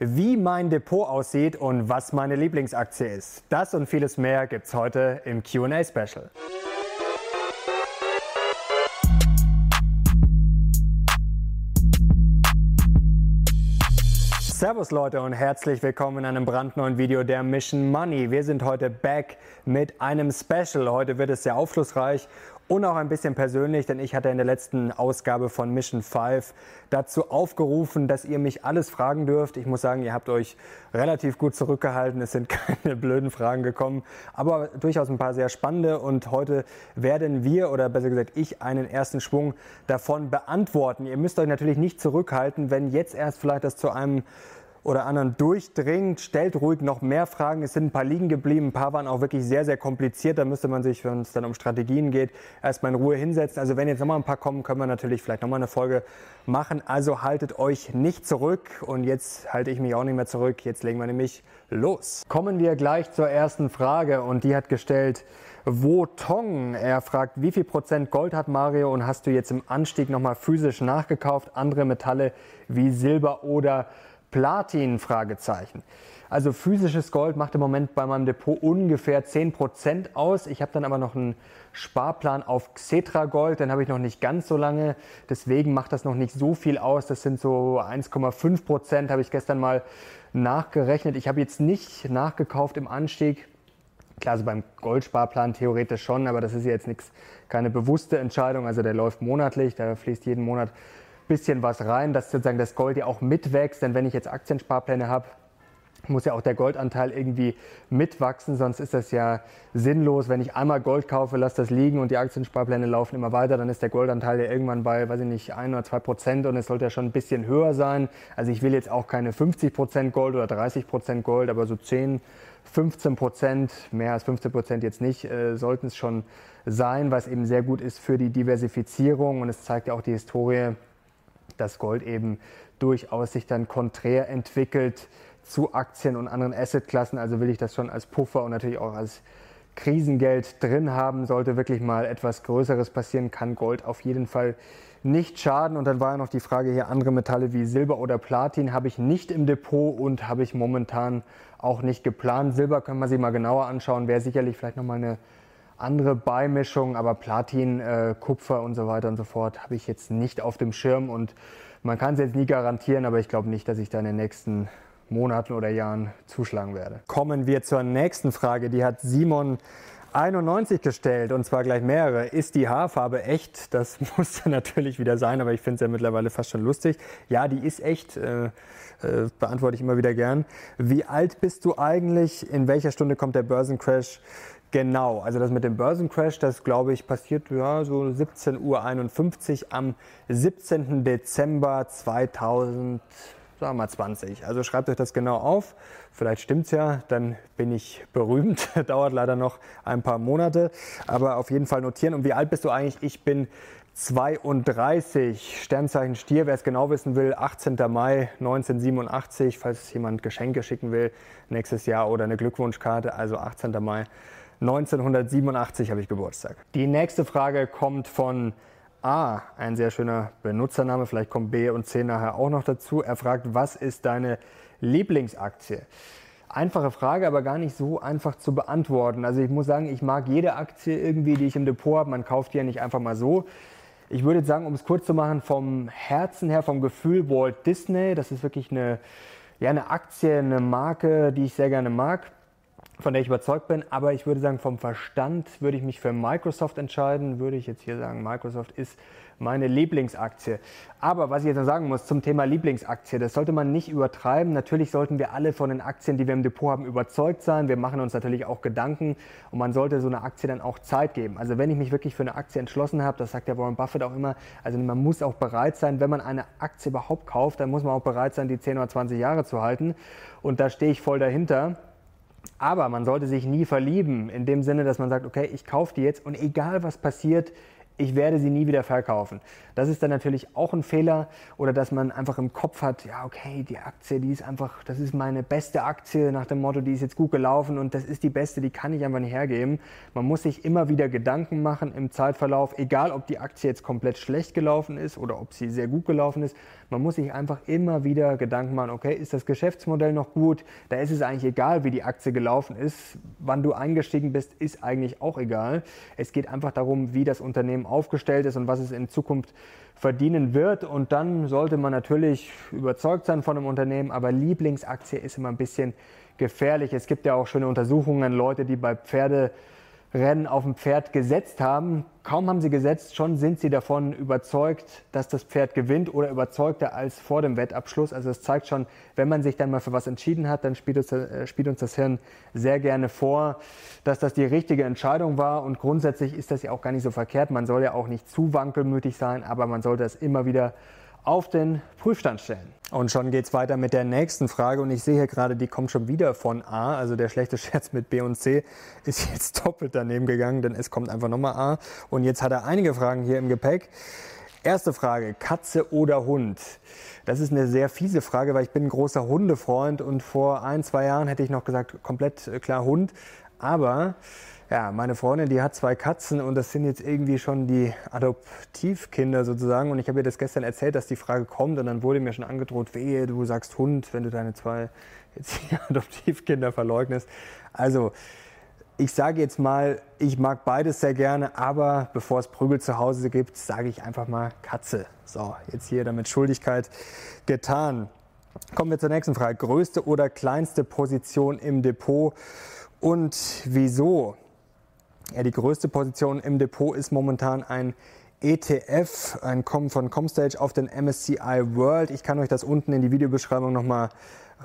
Wie mein Depot aussieht und was meine Lieblingsaktie ist. Das und vieles mehr gibt's heute im QA Special. Servus Leute und herzlich willkommen in einem brandneuen Video der Mission Money. Wir sind heute back mit einem Special. Heute wird es sehr aufschlussreich und auch ein bisschen persönlich, denn ich hatte in der letzten Ausgabe von Mission 5 dazu aufgerufen, dass ihr mich alles fragen dürft. Ich muss sagen, ihr habt euch relativ gut zurückgehalten. Es sind keine blöden Fragen gekommen, aber durchaus ein paar sehr spannende. Und heute werden wir, oder besser gesagt ich, einen ersten Schwung davon beantworten. Ihr müsst euch natürlich nicht zurückhalten, wenn jetzt erst vielleicht das zu einem oder anderen durchdringt. Stellt ruhig noch mehr Fragen. Es sind ein paar liegen geblieben. Ein paar waren auch wirklich sehr, sehr kompliziert. Da müsste man sich, wenn es dann um Strategien geht, erstmal in Ruhe hinsetzen. Also wenn jetzt nochmal ein paar kommen, können wir natürlich vielleicht nochmal eine Folge machen. Also haltet euch nicht zurück. Und jetzt halte ich mich auch nicht mehr zurück. Jetzt legen wir nämlich los. Kommen wir gleich zur ersten Frage. Und die hat gestellt, wo Tong. Er fragt, wie viel Prozent Gold hat Mario und hast du jetzt im Anstieg nochmal physisch nachgekauft? Andere Metalle wie Silber oder Platin? Fragezeichen. Also physisches Gold macht im Moment bei meinem Depot ungefähr 10% aus. Ich habe dann aber noch einen Sparplan auf Xetra Gold, den habe ich noch nicht ganz so lange. Deswegen macht das noch nicht so viel aus. Das sind so 1,5%, habe ich gestern mal nachgerechnet. Ich habe jetzt nicht nachgekauft im Anstieg. Klar, also beim Goldsparplan theoretisch schon, aber das ist jetzt nichts, keine bewusste Entscheidung. Also der läuft monatlich, da fließt jeden Monat bisschen was rein, dass sozusagen das Gold ja auch mitwächst. Denn wenn ich jetzt Aktiensparpläne habe, muss ja auch der Goldanteil irgendwie mitwachsen, sonst ist das ja sinnlos. Wenn ich einmal Gold kaufe, lasse das liegen und die Aktiensparpläne laufen immer weiter, dann ist der Goldanteil ja irgendwann bei, weiß ich nicht, ein oder zwei Prozent und es sollte ja schon ein bisschen höher sein. Also ich will jetzt auch keine 50 Prozent Gold oder 30 Prozent Gold, aber so 10, 15 Prozent, mehr als 15 Prozent jetzt nicht, äh, sollten es schon sein, was eben sehr gut ist für die Diversifizierung und es zeigt ja auch die Historie, dass Gold eben durchaus sich dann konträr entwickelt zu Aktien und anderen Assetklassen. Also will ich das schon als Puffer und natürlich auch als Krisengeld drin haben. Sollte wirklich mal etwas Größeres passieren, kann Gold auf jeden Fall nicht schaden. Und dann war ja noch die Frage hier, andere Metalle wie Silber oder Platin habe ich nicht im Depot und habe ich momentan auch nicht geplant. Silber können wir sich mal genauer anschauen, wäre sicherlich vielleicht nochmal eine andere Beimischung, aber Platin, äh, Kupfer und so weiter und so fort habe ich jetzt nicht auf dem Schirm und man kann es jetzt nie garantieren, aber ich glaube nicht, dass ich da in den nächsten Monaten oder Jahren zuschlagen werde. Kommen wir zur nächsten Frage, die hat Simon 91 gestellt und zwar gleich mehrere. Ist die Haarfarbe echt? Das muss natürlich wieder sein, aber ich finde es ja mittlerweile fast schon lustig. Ja, die ist echt, äh, äh, beantworte ich immer wieder gern. Wie alt bist du eigentlich? In welcher Stunde kommt der Börsencrash? Genau, also das mit dem Börsencrash, das glaube ich passiert ja so 17.51 Uhr am 17. Dezember 2020. Also schreibt euch das genau auf. Vielleicht stimmt's ja, dann bin ich berühmt. Dauert leider noch ein paar Monate, aber auf jeden Fall notieren. Und wie alt bist du eigentlich? Ich bin 32, Sternzeichen Stier, wer es genau wissen will, 18. Mai 1987, falls jemand Geschenke schicken will, nächstes Jahr oder eine Glückwunschkarte, also 18. Mai 1987 habe ich Geburtstag. Die nächste Frage kommt von A, ein sehr schöner Benutzername, vielleicht kommt B und C nachher auch noch dazu. Er fragt, was ist deine Lieblingsaktie? Einfache Frage, aber gar nicht so einfach zu beantworten. Also ich muss sagen, ich mag jede Aktie irgendwie, die ich im Depot habe. Man kauft die ja nicht einfach mal so. Ich würde sagen, um es kurz zu machen, vom Herzen her, vom Gefühl Walt Disney. Das ist wirklich eine, ja, eine Aktie, eine Marke, die ich sehr gerne mag von der ich überzeugt bin. Aber ich würde sagen, vom Verstand würde ich mich für Microsoft entscheiden. Würde ich jetzt hier sagen, Microsoft ist meine Lieblingsaktie. Aber was ich jetzt noch sagen muss zum Thema Lieblingsaktie, das sollte man nicht übertreiben. Natürlich sollten wir alle von den Aktien, die wir im Depot haben, überzeugt sein. Wir machen uns natürlich auch Gedanken und man sollte so eine Aktie dann auch Zeit geben. Also wenn ich mich wirklich für eine Aktie entschlossen habe, das sagt der Warren Buffett auch immer, also man muss auch bereit sein, wenn man eine Aktie überhaupt kauft, dann muss man auch bereit sein, die 10 oder 20 Jahre zu halten. Und da stehe ich voll dahinter. Aber man sollte sich nie verlieben, in dem Sinne, dass man sagt, okay, ich kaufe die jetzt und egal was passiert, ich werde sie nie wieder verkaufen. Das ist dann natürlich auch ein Fehler oder dass man einfach im Kopf hat, ja okay, die Aktie, die ist einfach, das ist meine beste Aktie nach dem Motto, die ist jetzt gut gelaufen und das ist die beste, die kann ich einfach nicht hergeben. Man muss sich immer wieder Gedanken machen im Zeitverlauf, egal ob die Aktie jetzt komplett schlecht gelaufen ist oder ob sie sehr gut gelaufen ist. Man muss sich einfach immer wieder Gedanken machen, okay, ist das Geschäftsmodell noch gut? Da ist es eigentlich egal, wie die Aktie gelaufen ist. Wann du eingestiegen bist, ist eigentlich auch egal. Es geht einfach darum, wie das Unternehmen aufgestellt ist und was es in Zukunft verdienen wird. Und dann sollte man natürlich überzeugt sein von einem Unternehmen, aber Lieblingsaktie ist immer ein bisschen gefährlich. Es gibt ja auch schöne Untersuchungen, Leute, die bei Pferde Rennen auf dem Pferd gesetzt haben. Kaum haben sie gesetzt, schon sind sie davon überzeugt, dass das Pferd gewinnt oder überzeugter als vor dem Wettabschluss. Also es zeigt schon, wenn man sich dann mal für was entschieden hat, dann spielt uns, äh, spielt uns das Hirn sehr gerne vor, dass das die richtige Entscheidung war. Und grundsätzlich ist das ja auch gar nicht so verkehrt. Man soll ja auch nicht zu wankelmütig sein, aber man sollte es immer wieder auf den Prüfstand stellen. Und schon geht es weiter mit der nächsten Frage. Und ich sehe hier gerade, die kommt schon wieder von A. Also der schlechte Scherz mit B und C ist jetzt doppelt daneben gegangen, denn es kommt einfach nochmal A. Und jetzt hat er einige Fragen hier im Gepäck. Erste Frage, Katze oder Hund? Das ist eine sehr fiese Frage, weil ich bin ein großer Hundefreund und vor ein, zwei Jahren hätte ich noch gesagt, komplett äh, klar Hund. Aber ja, meine Freundin, die hat zwei Katzen und das sind jetzt irgendwie schon die Adoptivkinder sozusagen. Und ich habe ihr das gestern erzählt, dass die Frage kommt und dann wurde mir schon angedroht, wehe, du sagst Hund, wenn du deine zwei jetzt Adoptivkinder verleugnest. Also, ich sage jetzt mal, ich mag beides sehr gerne, aber bevor es Prügel zu Hause gibt, sage ich einfach mal Katze. So, jetzt hier damit Schuldigkeit getan. Kommen wir zur nächsten Frage. Größte oder kleinste Position im Depot und wieso? Ja, die größte Position im Depot ist momentan ein ETF, ein Com von Comstage auf den MSCI World. Ich kann euch das unten in die Videobeschreibung nochmal,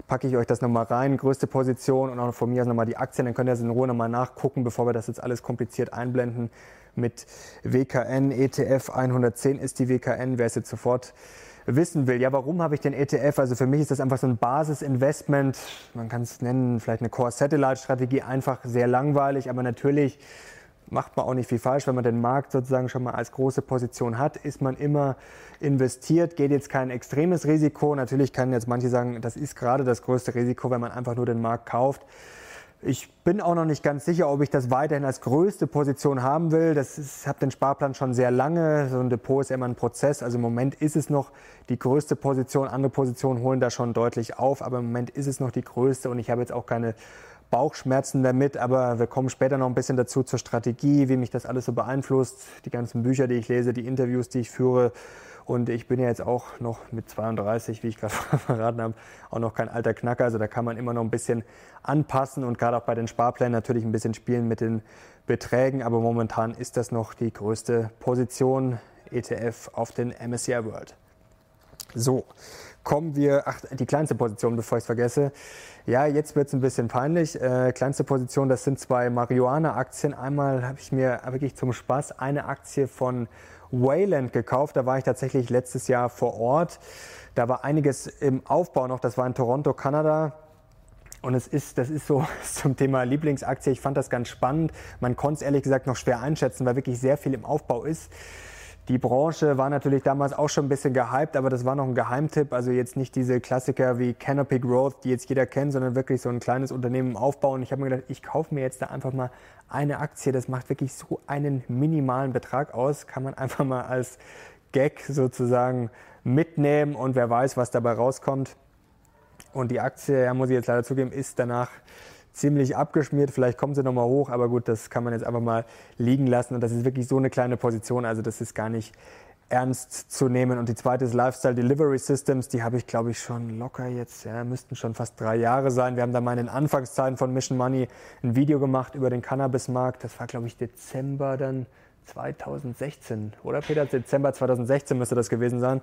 packe ich euch das nochmal rein. Größte Position und auch von mir aus nochmal die Aktien. Dann könnt ihr das in Ruhe nochmal nachgucken, bevor wir das jetzt alles kompliziert einblenden. Mit WKN ETF 110 ist die WKN. Wer es jetzt sofort wissen will, ja, warum habe ich den ETF? Also für mich ist das einfach so ein Basisinvestment. Man kann es nennen, vielleicht eine Core-Satellite-Strategie, einfach sehr langweilig, aber natürlich macht man auch nicht viel falsch. Wenn man den Markt sozusagen schon mal als große Position hat, ist man immer investiert, geht jetzt kein extremes Risiko. Natürlich kann jetzt manche sagen, das ist gerade das größte Risiko, wenn man einfach nur den Markt kauft. Ich bin auch noch nicht ganz sicher, ob ich das weiterhin als größte Position haben will. Das ist, ich habe den Sparplan schon sehr lange. So ein Depot ist immer ein Prozess. Also im Moment ist es noch die größte Position. Andere Positionen holen da schon deutlich auf, aber im Moment ist es noch die größte und ich habe jetzt auch keine Bauchschmerzen damit, aber wir kommen später noch ein bisschen dazu zur Strategie, wie mich das alles so beeinflusst, die ganzen Bücher, die ich lese, die Interviews, die ich führe. Und ich bin ja jetzt auch noch mit 32, wie ich gerade verraten habe, auch noch kein alter Knacker. Also da kann man immer noch ein bisschen anpassen und gerade auch bei den Sparplänen natürlich ein bisschen spielen mit den Beträgen. Aber momentan ist das noch die größte Position ETF auf den MSCI World. So, kommen wir, ach, die kleinste Position, bevor ich es vergesse. Ja, jetzt wird es ein bisschen peinlich. Äh, kleinste Position, das sind zwei Marihuana-Aktien. Einmal habe ich mir wirklich zum Spaß eine Aktie von Wayland gekauft. Da war ich tatsächlich letztes Jahr vor Ort. Da war einiges im Aufbau noch. Das war in Toronto, Kanada. Und es ist, das ist so zum Thema Lieblingsaktie. Ich fand das ganz spannend. Man konnte es ehrlich gesagt noch schwer einschätzen, weil wirklich sehr viel im Aufbau ist. Die Branche war natürlich damals auch schon ein bisschen gehypt, aber das war noch ein Geheimtipp. Also jetzt nicht diese Klassiker wie Canopy Growth, die jetzt jeder kennt, sondern wirklich so ein kleines Unternehmen im Aufbau. Und ich habe mir gedacht, ich kaufe mir jetzt da einfach mal eine Aktie. Das macht wirklich so einen minimalen Betrag aus. Kann man einfach mal als Gag sozusagen mitnehmen und wer weiß, was dabei rauskommt. Und die Aktie, ja, muss ich jetzt leider zugeben, ist danach ziemlich abgeschmiert. Vielleicht kommt sie nochmal hoch, aber gut, das kann man jetzt einfach mal liegen lassen. Und das ist wirklich so eine kleine Position, also das ist gar nicht ernst zu nehmen. Und die zweite ist Lifestyle Delivery Systems. Die habe ich, glaube ich, schon locker jetzt, ja, müssten schon fast drei Jahre sein. Wir haben da mal in den Anfangszeiten von Mission Money ein Video gemacht über den Cannabismarkt. Das war, glaube ich, Dezember dann 2016, oder Peter? Dezember 2016 müsste das gewesen sein.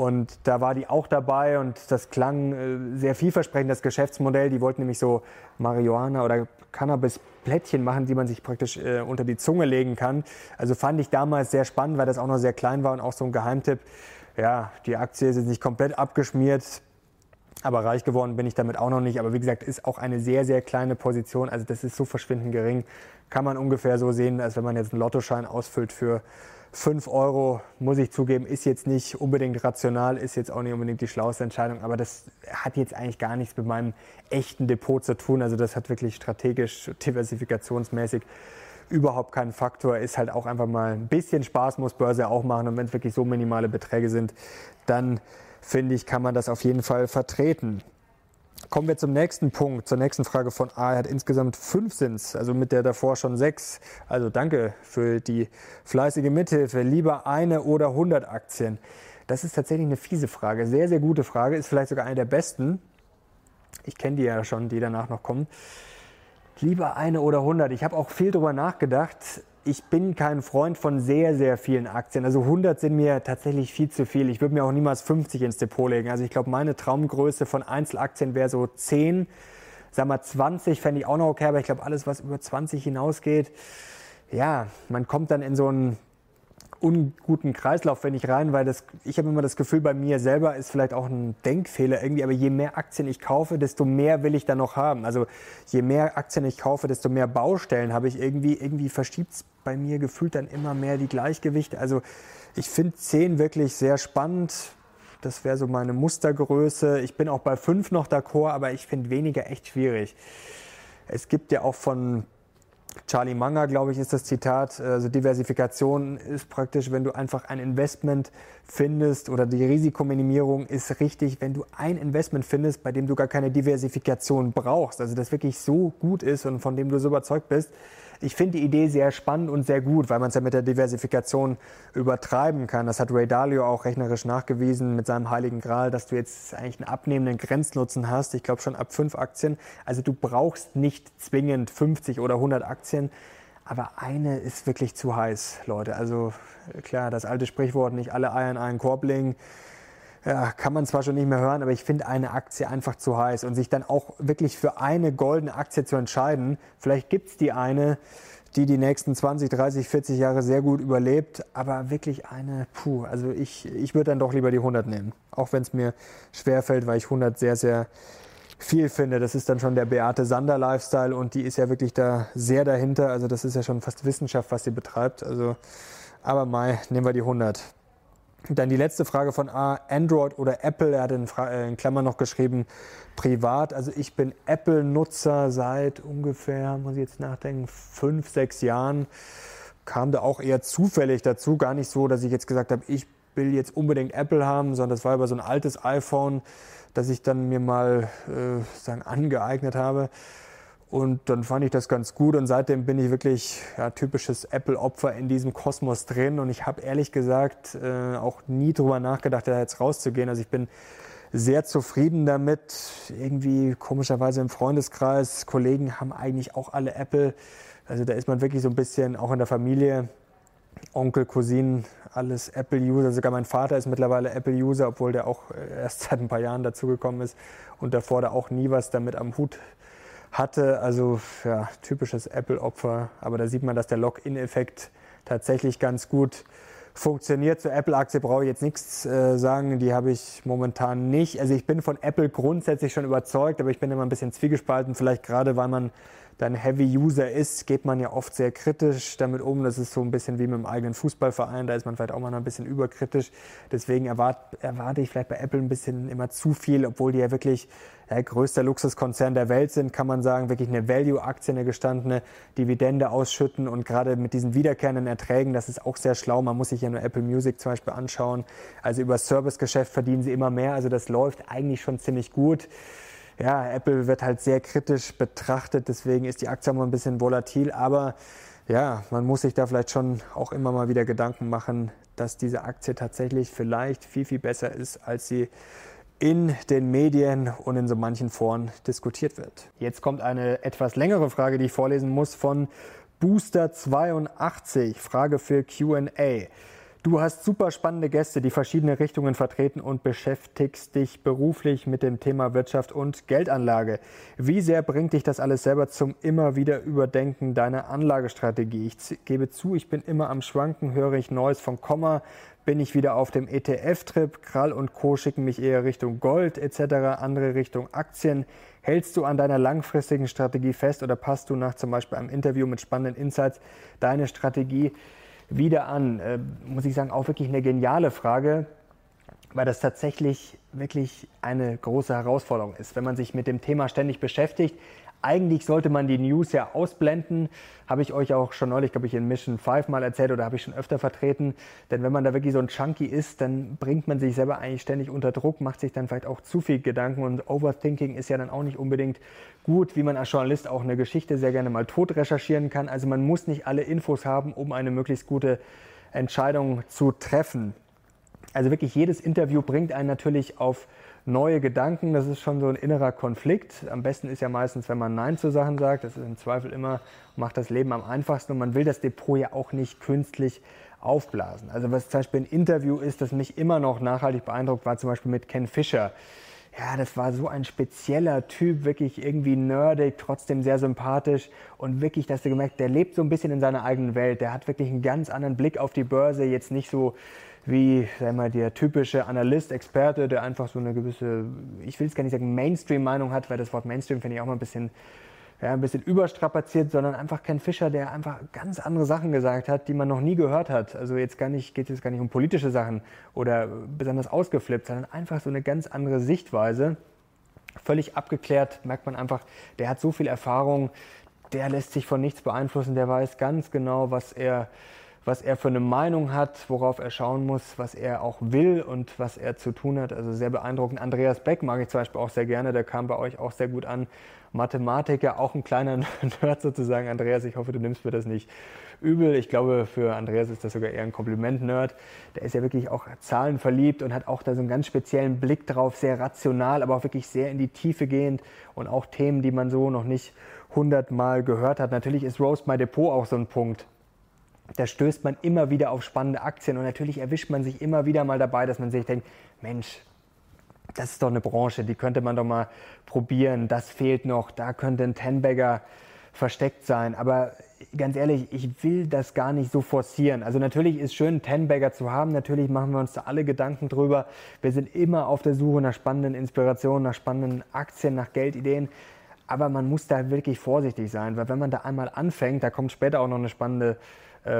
Und da war die auch dabei und das klang äh, sehr vielversprechend, das Geschäftsmodell. Die wollten nämlich so Marihuana oder Cannabis-Plättchen machen, die man sich praktisch äh, unter die Zunge legen kann. Also fand ich damals sehr spannend, weil das auch noch sehr klein war und auch so ein Geheimtipp. Ja, die Aktie ist jetzt nicht komplett abgeschmiert, Aber reich geworden bin ich damit auch noch nicht. Aber wie gesagt, ist auch eine sehr, sehr kleine Position. Also das ist so verschwindend gering. Kann man ungefähr so sehen, als wenn man jetzt einen Lottoschein ausfüllt für 5 Euro, muss ich zugeben, ist jetzt nicht unbedingt rational, ist jetzt auch nicht unbedingt die schlauste Entscheidung, aber das hat jetzt eigentlich gar nichts mit meinem echten Depot zu tun. Also das hat wirklich strategisch, diversifikationsmäßig überhaupt keinen Faktor. Ist halt auch einfach mal ein bisschen Spaß, muss Börse auch machen. Und wenn es wirklich so minimale Beträge sind, dann finde ich, kann man das auf jeden Fall vertreten. Kommen wir zum nächsten Punkt, zur nächsten Frage von A. Er hat insgesamt fünf Sins, also mit der davor schon sechs. Also danke für die fleißige Mithilfe. Lieber eine oder 100 Aktien? Das ist tatsächlich eine fiese Frage, sehr, sehr gute Frage, ist vielleicht sogar eine der besten. Ich kenne die ja schon, die danach noch kommen. Lieber eine oder 100. Ich habe auch viel darüber nachgedacht ich bin kein Freund von sehr, sehr vielen Aktien. Also 100 sind mir tatsächlich viel zu viel. Ich würde mir auch niemals 50 ins Depot legen. Also ich glaube, meine Traumgröße von Einzelaktien wäre so 10. Sag mal 20 fände ich auch noch okay, aber ich glaube, alles, was über 20 hinausgeht, ja, man kommt dann in so einen unguten Kreislauf, wenn ich rein, weil das, ich habe immer das Gefühl, bei mir selber ist vielleicht auch ein Denkfehler irgendwie, aber je mehr Aktien ich kaufe, desto mehr will ich dann noch haben. Also je mehr Aktien ich kaufe, desto mehr Baustellen habe ich irgendwie, irgendwie verschiebt es bei mir gefühlt dann immer mehr die Gleichgewichte. Also ich finde 10 wirklich sehr spannend. Das wäre so meine Mustergröße. Ich bin auch bei 5 noch d'accord, aber ich finde weniger echt schwierig. Es gibt ja auch von Charlie Munger, glaube ich, ist das Zitat. Also Diversifikation ist praktisch, wenn du einfach ein Investment findest oder die Risikominimierung ist richtig, wenn du ein Investment findest, bei dem du gar keine Diversifikation brauchst. Also das wirklich so gut ist und von dem du so überzeugt bist, ich finde die Idee sehr spannend und sehr gut, weil man es ja mit der Diversifikation übertreiben kann. Das hat Ray Dalio auch rechnerisch nachgewiesen mit seinem Heiligen Gral, dass du jetzt eigentlich einen abnehmenden Grenznutzen hast. Ich glaube schon ab fünf Aktien. Also du brauchst nicht zwingend 50 oder 100 Aktien. Aber eine ist wirklich zu heiß, Leute. Also klar, das alte Sprichwort, nicht alle Eier in einen Korb legen ja, kann man zwar schon nicht mehr hören, aber ich finde eine Aktie einfach zu heiß. Und sich dann auch wirklich für eine goldene Aktie zu entscheiden, vielleicht gibt es die eine, die die nächsten 20, 30, 40 Jahre sehr gut überlebt, aber wirklich eine, puh, also ich, ich würde dann doch lieber die 100 nehmen. Auch wenn es mir schwerfällt, weil ich 100 sehr, sehr viel finde. Das ist dann schon der Beate Sander Lifestyle und die ist ja wirklich da sehr dahinter. Also das ist ja schon fast Wissenschaft, was sie betreibt. Also, aber Mai, nehmen wir die 100. Dann die letzte Frage von A, Android oder Apple. Er hat in, äh, in Klammern noch geschrieben, privat. Also ich bin Apple-Nutzer seit ungefähr, muss ich jetzt nachdenken, fünf, sechs Jahren. Kam da auch eher zufällig dazu. Gar nicht so, dass ich jetzt gesagt habe, ich will jetzt unbedingt Apple haben, sondern das war über so ein altes iPhone, das ich dann mir mal äh, sagen, angeeignet habe. Und dann fand ich das ganz gut und seitdem bin ich wirklich ja, typisches Apple-Opfer in diesem Kosmos drin. Und ich habe ehrlich gesagt äh, auch nie drüber nachgedacht, da jetzt rauszugehen. Also ich bin sehr zufrieden damit. Irgendwie komischerweise im Freundeskreis, Kollegen haben eigentlich auch alle Apple. Also da ist man wirklich so ein bisschen auch in der Familie. Onkel, Cousinen, alles Apple-User. Sogar mein Vater ist mittlerweile Apple-User, obwohl der auch erst seit ein paar Jahren dazugekommen ist und davor da auch nie was damit am Hut hatte. Also ja, typisches Apple-Opfer. Aber da sieht man, dass der Lock-in-Effekt tatsächlich ganz gut funktioniert. Zur Apple-Aktie brauche ich jetzt nichts äh, sagen, die habe ich momentan nicht. Also ich bin von Apple grundsätzlich schon überzeugt, aber ich bin immer ein bisschen zwiegespalten, vielleicht gerade weil man dann Heavy User ist, geht man ja oft sehr kritisch damit um. Das ist so ein bisschen wie mit dem eigenen Fußballverein, da ist man vielleicht auch mal ein bisschen überkritisch. Deswegen erwarte, erwarte ich vielleicht bei Apple ein bisschen immer zu viel, obwohl die ja wirklich der größte Luxuskonzern der Welt sind, kann man sagen, wirklich eine Value-Aktie, eine gestandene Dividende ausschütten und gerade mit diesen wiederkehrenden Erträgen, das ist auch sehr schlau. Man muss sich ja nur Apple Music zum Beispiel anschauen. Also über Servicegeschäft verdienen sie immer mehr. Also das läuft eigentlich schon ziemlich gut ja, Apple wird halt sehr kritisch betrachtet, deswegen ist die Aktie mal ein bisschen volatil, aber ja, man muss sich da vielleicht schon auch immer mal wieder Gedanken machen, dass diese Aktie tatsächlich vielleicht viel, viel besser ist, als sie in den Medien und in so manchen Foren diskutiert wird. Jetzt kommt eine etwas längere Frage, die ich vorlesen muss von Booster82. Frage für QA. Du hast super spannende Gäste, die verschiedene Richtungen vertreten und beschäftigst dich beruflich mit dem Thema Wirtschaft und Geldanlage. Wie sehr bringt dich das alles selber zum immer wieder Überdenken deiner Anlagestrategie? Ich gebe zu, ich bin immer am Schwanken, höre ich Neues von Komma, bin ich wieder auf dem ETF-Trip, Krall und Co. schicken mich eher Richtung Gold etc., andere Richtung Aktien. Hältst du an deiner langfristigen Strategie fest oder passt du nach zum Beispiel einem Interview mit spannenden Insights deine Strategie wieder an? Äh, muss ich sagen, auch wirklich eine geniale Frage, weil das tatsächlich wirklich eine große Herausforderung ist, wenn man sich mit dem Thema ständig beschäftigt. Eigentlich sollte man die News ja ausblenden. Habe ich euch auch schon neulich, glaube ich, in Mission 5 mal erzählt oder habe ich schon öfter vertreten. Denn wenn man da wirklich so ein Chunky ist, dann bringt man sich selber eigentlich ständig unter Druck, macht sich dann vielleicht auch zu viel Gedanken und Overthinking ist ja dann auch nicht unbedingt gut, wie man als Journalist auch eine Geschichte sehr gerne mal tot recherchieren kann. Also man muss nicht alle Infos haben, um eine möglichst gute Entscheidung zu treffen. Also wirklich jedes Interview bringt einen natürlich auf neue Gedanken. Das ist schon so ein innerer Konflikt. Am besten ist ja meistens, wenn man Nein zu Sachen sagt. Das ist im Zweifel immer, macht das Leben am einfachsten. Und man will das Depot ja auch nicht künstlich aufblasen. Also was zum Beispiel ein Interview ist, das mich immer noch nachhaltig beeindruckt, war zum Beispiel mit Ken Fischer. Ja, das war so ein spezieller Typ, wirklich irgendwie nerdig, trotzdem sehr sympathisch und wirklich, dass du gemerkt, der lebt so ein bisschen in seiner eigenen Welt. Der hat wirklich einen ganz anderen Blick auf die Börse, jetzt nicht so wie sag mal, der typische Analyst, Experte, der einfach so eine gewisse, ich will es gar nicht sagen Mainstream-Meinung hat, weil das Wort Mainstream finde ich auch mal ein bisschen, ja, ein bisschen überstrapaziert, sondern einfach Ken Fischer, der einfach ganz andere Sachen gesagt hat, die man noch nie gehört hat. Also jetzt gar nicht, geht es jetzt gar nicht um politische Sachen oder besonders ausgeflippt, sondern einfach so eine ganz andere Sichtweise. Völlig abgeklärt, merkt man einfach, der hat so viel Erfahrung, der lässt sich von nichts beeinflussen, der weiß ganz genau, was er was er für eine Meinung hat, worauf er schauen muss, was er auch will und was er zu tun hat. Also sehr beeindruckend. Andreas Beck mag ich zum Beispiel auch sehr gerne, der kam bei euch auch sehr gut an. Mathematiker, auch ein kleiner Nerd sozusagen. Andreas, ich hoffe, du nimmst mir das nicht übel. Ich glaube, für Andreas ist das sogar eher ein Kompliment-Nerd. Der ist ja wirklich auch zahlenverliebt und hat auch da so einen ganz speziellen Blick drauf, sehr rational, aber auch wirklich sehr in die Tiefe gehend und auch Themen, die man so noch nicht hundertmal gehört hat. Natürlich ist Roast My Depot auch so ein Punkt da stößt man immer wieder auf spannende Aktien und natürlich erwischt man sich immer wieder mal dabei, dass man sich denkt, Mensch, das ist doch eine Branche, die könnte man doch mal probieren, das fehlt noch, da könnte ein Tenbagger versteckt sein. Aber ganz ehrlich, ich will das gar nicht so forcieren. Also natürlich ist schön, einen Tenbagger zu haben, natürlich machen wir uns da alle Gedanken drüber. Wir sind immer auf der Suche nach spannenden Inspirationen, nach spannenden Aktien, nach Geldideen. Aber man muss da wirklich vorsichtig sein, weil wenn man da einmal anfängt, da kommt später auch noch eine spannende äh,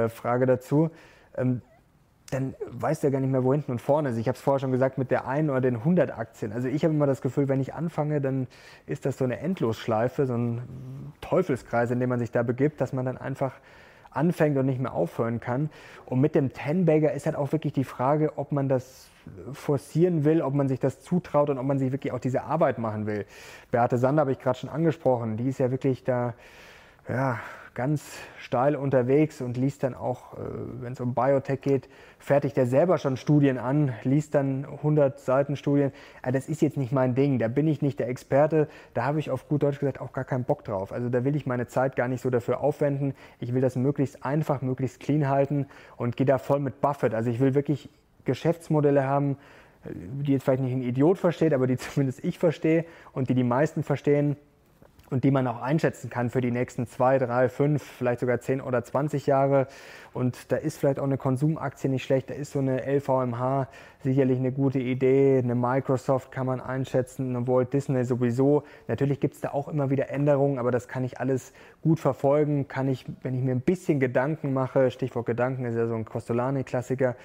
Frage dazu, ähm, dann weißt du ja gar nicht mehr, wo hinten und vorne ist. Ich habe es vorher schon gesagt mit der einen oder den 100 Aktien. Also ich habe immer das Gefühl, wenn ich anfange, dann ist das so eine Endlosschleife, so ein Teufelskreis, in dem man sich da begibt, dass man dann einfach anfängt und nicht mehr aufhören kann. Und mit dem Ten-Bagger ist halt auch wirklich die Frage, ob man das forcieren will, ob man sich das zutraut und ob man sich wirklich auch diese Arbeit machen will. Beate Sander habe ich gerade schon angesprochen. Die ist ja wirklich da, ja, ganz steil unterwegs und liest dann auch, äh, wenn es um Biotech geht, fertigt er selber schon Studien an, liest dann 100 Seiten Studien. Ah, das ist jetzt nicht mein Ding, da bin ich nicht der Experte, da habe ich auf gut Deutsch gesagt auch gar keinen Bock drauf. Also da will ich meine Zeit gar nicht so dafür aufwenden. Ich will das möglichst einfach, möglichst clean halten und gehe da voll mit Buffett. Also ich will wirklich Geschäftsmodelle haben, äh, die jetzt vielleicht nicht ein Idiot versteht, aber die zumindest ich verstehe und die die meisten verstehen und die man auch einschätzen kann für die nächsten zwei, drei, fünf, vielleicht sogar zehn oder zwanzig Jahre. Und da ist vielleicht auch eine Konsumaktie nicht schlecht, da ist so eine LVMH sicherlich eine gute Idee, eine Microsoft kann man einschätzen, eine Walt Disney sowieso. Natürlich gibt es da auch immer wieder Änderungen, aber das kann ich alles gut verfolgen, kann ich, wenn ich mir ein bisschen Gedanken mache, Stichwort Gedanken ist ja so ein Costolani-Klassiker,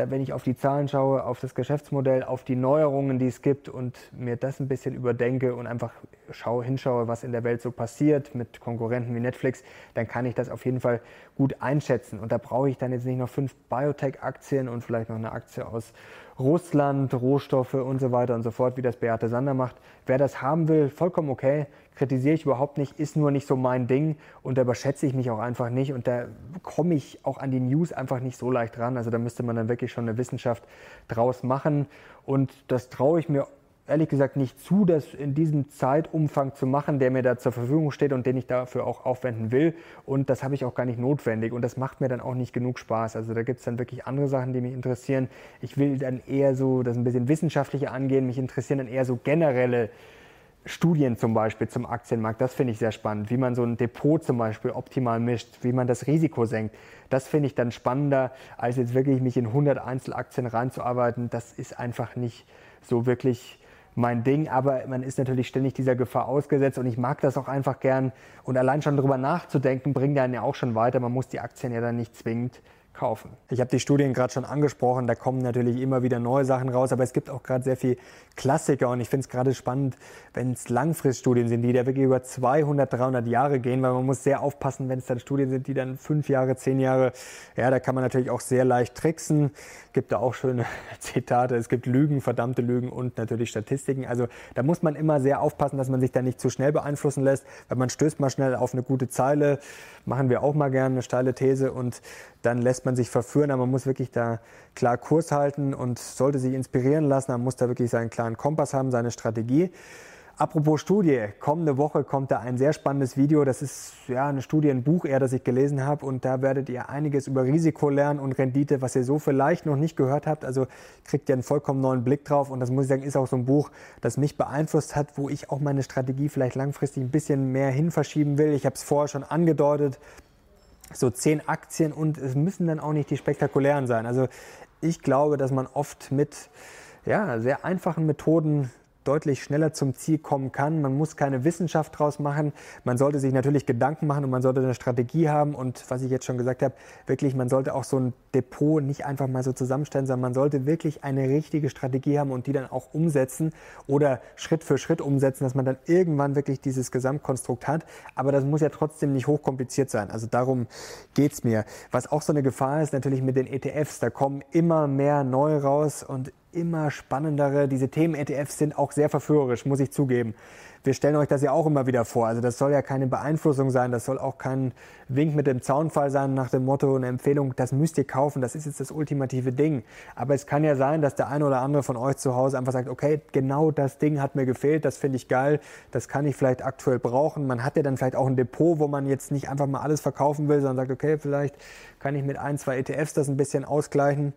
da, wenn ich auf die Zahlen schaue, auf das Geschäftsmodell, auf die Neuerungen, die es gibt und mir das ein bisschen überdenke und einfach schaue, hinschaue, was in der Welt so passiert mit Konkurrenten wie Netflix, dann kann ich das auf jeden Fall gut einschätzen. Und da brauche ich dann jetzt nicht noch fünf Biotech-Aktien und vielleicht noch eine Aktie aus Russland, Rohstoffe und so weiter und so fort, wie das Beate Sander macht. Wer das haben will, vollkommen okay, kritisiere ich überhaupt nicht, ist nur nicht so mein Ding und da überschätze ich mich auch einfach nicht und da komme ich auch an die News einfach nicht so leicht ran. Also da müsste man dann wirklich schon eine Wissenschaft draus machen und das traue ich mir ehrlich gesagt nicht zu, das in diesem Zeitumfang zu machen, der mir da zur Verfügung steht und den ich dafür auch aufwenden will. Und das habe ich auch gar nicht notwendig. Und das macht mir dann auch nicht genug Spaß. Also da gibt es dann wirklich andere Sachen, die mich interessieren. Ich will dann eher so das ein bisschen wissenschaftlicher angehen. Mich interessieren dann eher so generelle Studien zum Beispiel zum Aktienmarkt, das finde ich sehr spannend. Wie man so ein Depot zum Beispiel optimal mischt, wie man das Risiko senkt. Das finde ich dann spannender, als jetzt wirklich mich in 100 Einzelaktien reinzuarbeiten. Das ist einfach nicht so wirklich mein Ding, aber man ist natürlich ständig dieser Gefahr ausgesetzt und ich mag das auch einfach gern. Und allein schon darüber nachzudenken, bringt einen ja auch schon weiter. Man muss die Aktien ja dann nicht zwingend kaufen. Ich habe die Studien gerade schon angesprochen, da kommen natürlich immer wieder neue Sachen raus, aber es gibt auch gerade sehr viel Klassiker und ich finde es gerade spannend, wenn es Langfriststudien sind, die da wirklich über 200, 300 Jahre gehen, weil man muss sehr aufpassen, wenn es dann Studien sind, die dann fünf Jahre, zehn Jahre, ja, da kann man natürlich auch sehr leicht tricksen. Gibt da auch schöne Zitate, es gibt Lügen, verdammte Lügen und natürlich Statistiken. Also da muss man immer sehr aufpassen, dass man sich da nicht zu schnell beeinflussen lässt, weil man stößt mal schnell auf eine gute Zeile, machen wir auch mal gerne eine steile These und dann lässt man sich verführen, aber man muss wirklich da klar Kurs halten und sollte sich inspirieren lassen, man muss da wirklich seinen klaren Kompass haben, seine Strategie. Apropos Studie, kommende Woche kommt da ein sehr spannendes Video. Das ist ja eine Studie, ein Buch eher, das ich gelesen habe. Und da werdet ihr einiges über Risiko lernen und Rendite, was ihr so vielleicht noch nicht gehört habt. Also kriegt ihr einen vollkommen neuen Blick drauf. Und das muss ich sagen, ist auch so ein Buch, das mich beeinflusst hat, wo ich auch meine Strategie vielleicht langfristig ein bisschen mehr hin verschieben will. Ich habe es vorher schon angedeutet. So zehn Aktien und es müssen dann auch nicht die spektakulären sein. Also ich glaube, dass man oft mit ja, sehr einfachen Methoden deutlich schneller zum Ziel kommen kann. Man muss keine Wissenschaft draus machen. Man sollte sich natürlich Gedanken machen und man sollte eine Strategie haben. Und was ich jetzt schon gesagt habe, wirklich, man sollte auch so ein Depot nicht einfach mal so zusammenstellen, sondern man sollte wirklich eine richtige Strategie haben und die dann auch umsetzen oder Schritt für Schritt umsetzen, dass man dann irgendwann wirklich dieses Gesamtkonstrukt hat. Aber das muss ja trotzdem nicht hochkompliziert sein. Also darum geht es mir. Was auch so eine Gefahr ist, natürlich mit den ETFs. Da kommen immer mehr neu raus und immer spannendere. Diese Themen-ETFs sind auch sehr verführerisch, muss ich zugeben. Wir stellen euch das ja auch immer wieder vor. Also das soll ja keine Beeinflussung sein, das soll auch kein Wink mit dem Zaunfall sein nach dem Motto, eine Empfehlung, das müsst ihr kaufen, das ist jetzt das ultimative Ding. Aber es kann ja sein, dass der eine oder andere von euch zu Hause einfach sagt, okay, genau das Ding hat mir gefehlt, das finde ich geil, das kann ich vielleicht aktuell brauchen. Man hat ja dann vielleicht auch ein Depot, wo man jetzt nicht einfach mal alles verkaufen will, sondern sagt, okay, vielleicht kann ich mit ein, zwei ETFs das ein bisschen ausgleichen.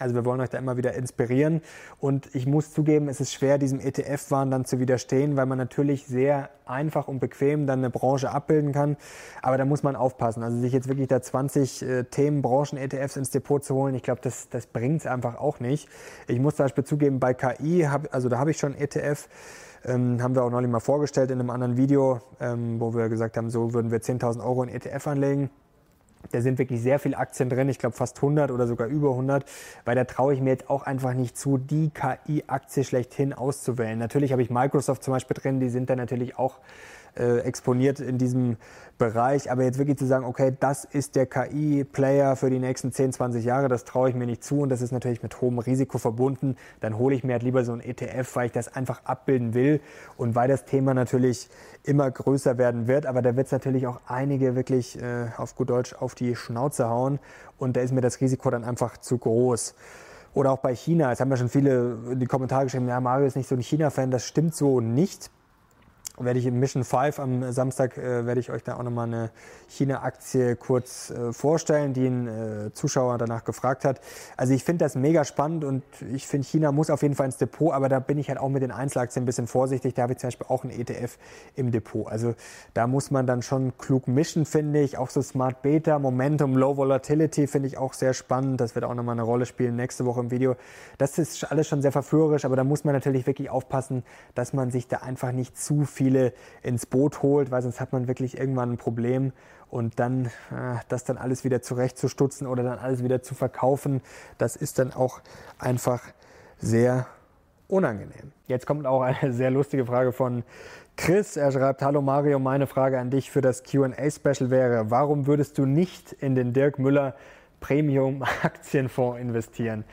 Also wir wollen euch da immer wieder inspirieren und ich muss zugeben, es ist schwer, diesem ETF-Wahn dann zu widerstehen, weil man natürlich sehr einfach und bequem dann eine Branche abbilden kann. Aber da muss man aufpassen. Also sich jetzt wirklich da 20 äh, Themen, Branchen, ETFs ins Depot zu holen, ich glaube, das, das bringt es einfach auch nicht. Ich muss zum Beispiel zugeben, bei KI, hab, also da habe ich schon ETF, ähm, haben wir auch neulich mal vorgestellt in einem anderen Video, ähm, wo wir gesagt haben, so würden wir 10.000 Euro in ETF anlegen. Da sind wirklich sehr viele Aktien drin, ich glaube fast 100 oder sogar über 100, weil da traue ich mir jetzt auch einfach nicht zu, die KI-Aktie schlechthin auszuwählen. Natürlich habe ich Microsoft zum Beispiel drin, die sind da natürlich auch äh, exponiert in diesem Bereich. Aber jetzt wirklich zu sagen, okay, das ist der KI-Player für die nächsten 10, 20 Jahre, das traue ich mir nicht zu und das ist natürlich mit hohem Risiko verbunden. Dann hole ich mir halt lieber so ein ETF, weil ich das einfach abbilden will und weil das Thema natürlich immer größer werden wird. Aber da wird es natürlich auch einige wirklich äh, auf gut Deutsch auf die Schnauze hauen und da ist mir das Risiko dann einfach zu groß. Oder auch bei China. Es haben ja schon viele in die Kommentare geschrieben, ja, Mario ist nicht so ein China-Fan. Das stimmt so nicht werde ich in Mission 5 am Samstag äh, werde ich euch da auch nochmal eine China-Aktie kurz äh, vorstellen, die ein äh, Zuschauer danach gefragt hat. Also ich finde das mega spannend und ich finde China muss auf jeden Fall ins Depot, aber da bin ich halt auch mit den Einzelaktien ein bisschen vorsichtig. Da habe ich zum Beispiel auch einen ETF im Depot. Also da muss man dann schon klug mischen, finde ich. Auch so Smart Beta, Momentum, Low Volatility finde ich auch sehr spannend. Das wird auch nochmal eine Rolle spielen nächste Woche im Video. Das ist alles schon sehr verführerisch, aber da muss man natürlich wirklich aufpassen, dass man sich da einfach nicht zu viel viele ins Boot holt, weil sonst hat man wirklich irgendwann ein Problem und dann äh, das dann alles wieder zurechtzustutzen oder dann alles wieder zu verkaufen, das ist dann auch einfach sehr unangenehm. Jetzt kommt auch eine sehr lustige Frage von Chris. Er schreibt, hallo Mario, meine Frage an dich für das QA-Special wäre, warum würdest du nicht in den Dirk Müller Premium Aktienfonds investieren?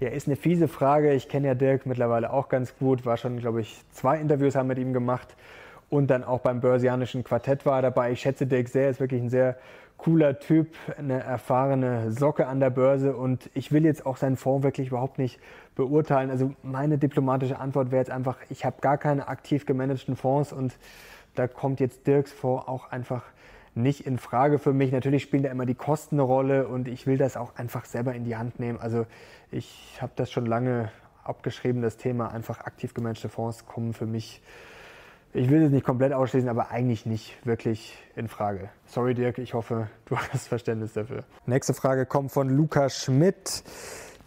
Ja, ist eine fiese Frage. Ich kenne ja Dirk mittlerweile auch ganz gut, war schon, glaube ich, zwei Interviews haben mit ihm gemacht. und dann auch beim Börsianischen Quartett war dabei. Ich schätze Dirk sehr, ist wirklich ein sehr cooler Typ, eine erfahrene Socke an der Börse und ich will jetzt auch seinen Fonds wirklich überhaupt nicht beurteilen. Also meine diplomatische Antwort wäre jetzt einfach, ich habe gar keine aktiv gemanagten Fonds und da kommt jetzt Dirks Fonds auch einfach nicht in Frage für mich. Natürlich spielen da immer die Kosten eine Rolle und ich will das auch einfach selber in die Hand nehmen. Also ich habe das schon lange abgeschrieben, das Thema einfach aktiv gemanagte Fonds kommen für mich ich will es nicht komplett ausschließen, aber eigentlich nicht wirklich in Frage. Sorry Dirk, ich hoffe, du hast Verständnis dafür. Nächste Frage kommt von Luca Schmidt.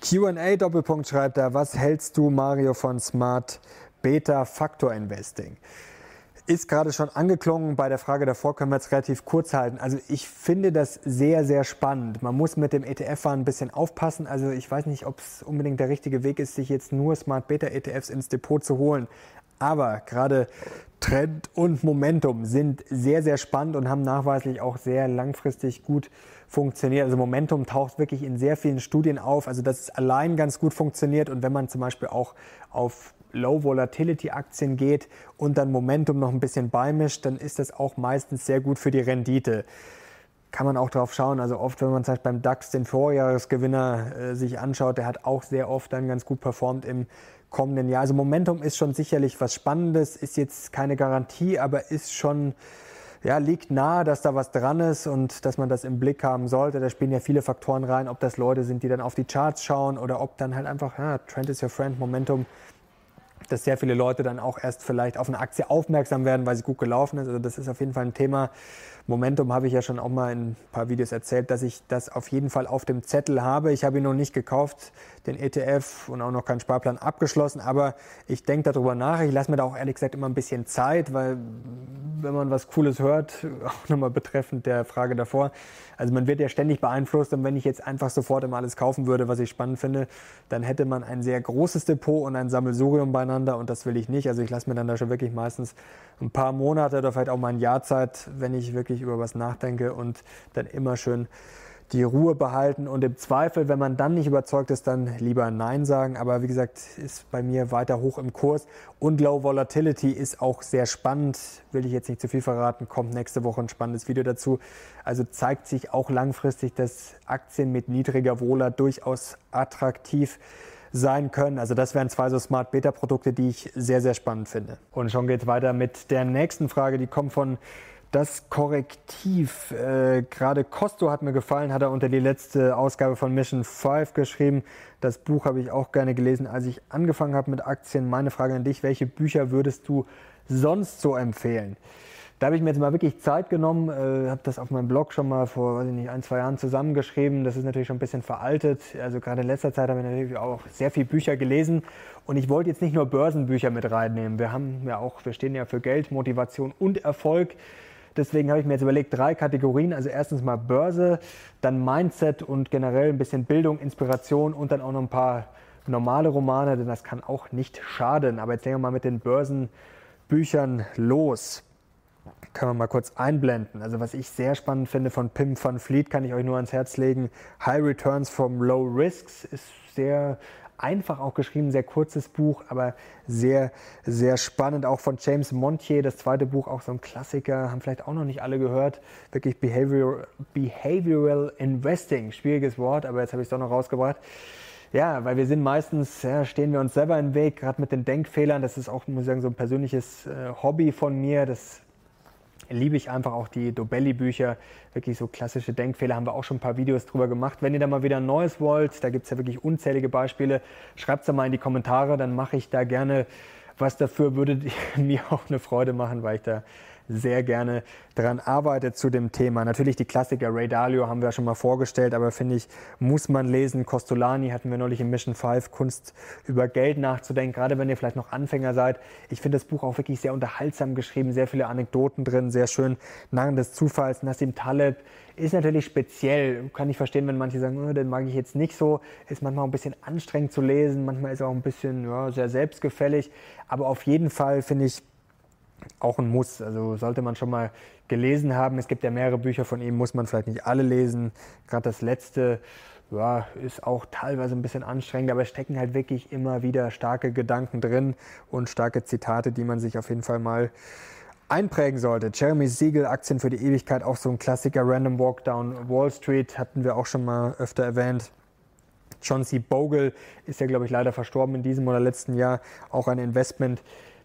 QA Doppelpunkt schreibt da, was hältst du, Mario, von Smart Beta Factor Investing? Ist gerade schon angeklungen, bei der Frage davor können wir es relativ kurz halten. Also ich finde das sehr, sehr spannend. Man muss mit dem ETF-Fahren ein bisschen aufpassen. Also ich weiß nicht, ob es unbedingt der richtige Weg ist, sich jetzt nur Smart Beta ETFs ins Depot zu holen. Aber gerade Trend und Momentum sind sehr, sehr spannend und haben nachweislich auch sehr langfristig gut funktioniert. Also Momentum taucht wirklich in sehr vielen Studien auf, also dass es allein ganz gut funktioniert und wenn man zum Beispiel auch auf Low Volatility Aktien geht und dann Momentum noch ein bisschen beimischt, dann ist das auch meistens sehr gut für die Rendite. Kann man auch drauf schauen. Also oft, wenn man Beispiel beim DAX den Vorjahresgewinner äh, sich anschaut, der hat auch sehr oft dann ganz gut performt im kommenden Jahr. Also Momentum ist schon sicherlich was Spannendes, ist jetzt keine Garantie, aber ist schon, ja, liegt nahe, dass da was dran ist und dass man das im Blick haben sollte. Da spielen ja viele Faktoren rein, ob das Leute sind, die dann auf die Charts schauen oder ob dann halt einfach, ja, Trend is your friend, Momentum dass sehr viele Leute dann auch erst vielleicht auf eine Aktie aufmerksam werden, weil sie gut gelaufen ist. Also das ist auf jeden Fall ein Thema. Momentum habe ich ja schon auch mal in ein paar Videos erzählt, dass ich das auf jeden Fall auf dem Zettel habe. Ich habe ihn noch nicht gekauft, den ETF und auch noch keinen Sparplan abgeschlossen, aber ich denke darüber nach. Ich lasse mir da auch ehrlich gesagt immer ein bisschen Zeit, weil wenn man was Cooles hört, auch nochmal betreffend der Frage davor, also man wird ja ständig beeinflusst und wenn ich jetzt einfach sofort immer alles kaufen würde, was ich spannend finde, dann hätte man ein sehr großes Depot und ein Sammelsurium beieinander und das will ich nicht. Also ich lasse mir dann da schon wirklich meistens ein paar Monate oder vielleicht auch mal ein Jahr Zeit, wenn ich wirklich über was nachdenke und dann immer schön die Ruhe behalten und im Zweifel, wenn man dann nicht überzeugt ist, dann lieber Nein sagen. Aber wie gesagt, ist bei mir weiter hoch im Kurs und Low Volatility ist auch sehr spannend. Will ich jetzt nicht zu viel verraten, kommt nächste Woche ein spannendes Video dazu. Also zeigt sich auch langfristig, dass Aktien mit niedriger Wohler durchaus attraktiv sein können. Also das wären zwei so Smart Beta Produkte, die ich sehr, sehr spannend finde. Und schon geht es weiter mit der nächsten Frage, die kommt von das Korrektiv. Äh, Gerade Costo hat mir gefallen, hat er unter die letzte Ausgabe von Mission 5 geschrieben. Das Buch habe ich auch gerne gelesen, als ich angefangen habe mit Aktien. Meine Frage an dich, welche Bücher würdest du sonst so empfehlen? Da habe ich mir jetzt mal wirklich Zeit genommen, äh, habe das auf meinem Blog schon mal vor weiß ich nicht, ein, zwei Jahren zusammengeschrieben. Das ist natürlich schon ein bisschen veraltet. Also gerade in letzter Zeit habe ich natürlich auch sehr viele Bücher gelesen. Und ich wollte jetzt nicht nur Börsenbücher mit reinnehmen. Wir haben ja auch, wir stehen ja für Geld, Motivation und Erfolg. Deswegen habe ich mir jetzt überlegt, drei Kategorien. Also erstens mal Börse, dann Mindset und generell ein bisschen Bildung, Inspiration und dann auch noch ein paar normale Romane, denn das kann auch nicht schaden. Aber jetzt legen wir mal mit den Börsenbüchern los. Kann man mal kurz einblenden. Also was ich sehr spannend finde von Pim van Fleet, kann ich euch nur ans Herz legen. High Returns from Low Risks ist sehr einfach auch geschrieben, sehr kurzes Buch, aber sehr, sehr spannend. Auch von James Montier, das zweite Buch, auch so ein Klassiker, haben vielleicht auch noch nicht alle gehört. Wirklich Behavioral, Behavioral Investing, schwieriges Wort, aber jetzt habe ich es doch noch rausgebracht. Ja, weil wir sind meistens, ja, stehen wir uns selber im Weg, gerade mit den Denkfehlern. Das ist auch, muss ich sagen, so ein persönliches äh, Hobby von mir. Das liebe ich einfach auch die Dobelli-Bücher. Wirklich so klassische Denkfehler haben wir auch schon ein paar Videos drüber gemacht. Wenn ihr da mal wieder ein neues wollt, da gibt es ja wirklich unzählige Beispiele, schreibt es da mal in die Kommentare, dann mache ich da gerne was dafür. Würde mir auch eine Freude machen, weil ich da sehr gerne daran arbeitet zu dem Thema. Natürlich die Klassiker Ray Dalio haben wir schon mal vorgestellt, aber finde ich, muss man lesen. Costolani hatten wir neulich in Mission 5, Kunst über Geld nachzudenken, gerade wenn ihr vielleicht noch Anfänger seid. Ich finde das Buch auch wirklich sehr unterhaltsam geschrieben, sehr viele Anekdoten drin, sehr schön. Narren des Zufalls, Nassim Taleb ist natürlich speziell. Kann ich verstehen, wenn manche sagen, oh, den mag ich jetzt nicht so. Ist manchmal ein bisschen anstrengend zu lesen, manchmal ist er auch ein bisschen ja, sehr selbstgefällig. Aber auf jeden Fall finde ich, auch ein Muss. Also sollte man schon mal gelesen haben. Es gibt ja mehrere Bücher von ihm, muss man vielleicht nicht alle lesen. Gerade das letzte ja, ist auch teilweise ein bisschen anstrengend, aber es stecken halt wirklich immer wieder starke Gedanken drin und starke Zitate, die man sich auf jeden Fall mal einprägen sollte. Jeremy Siegel, Aktien für die Ewigkeit, auch so ein Klassiker. Random Walk Down Wall Street hatten wir auch schon mal öfter erwähnt. John C. Bogle ist ja, glaube ich, leider verstorben in diesem oder letzten Jahr. Auch ein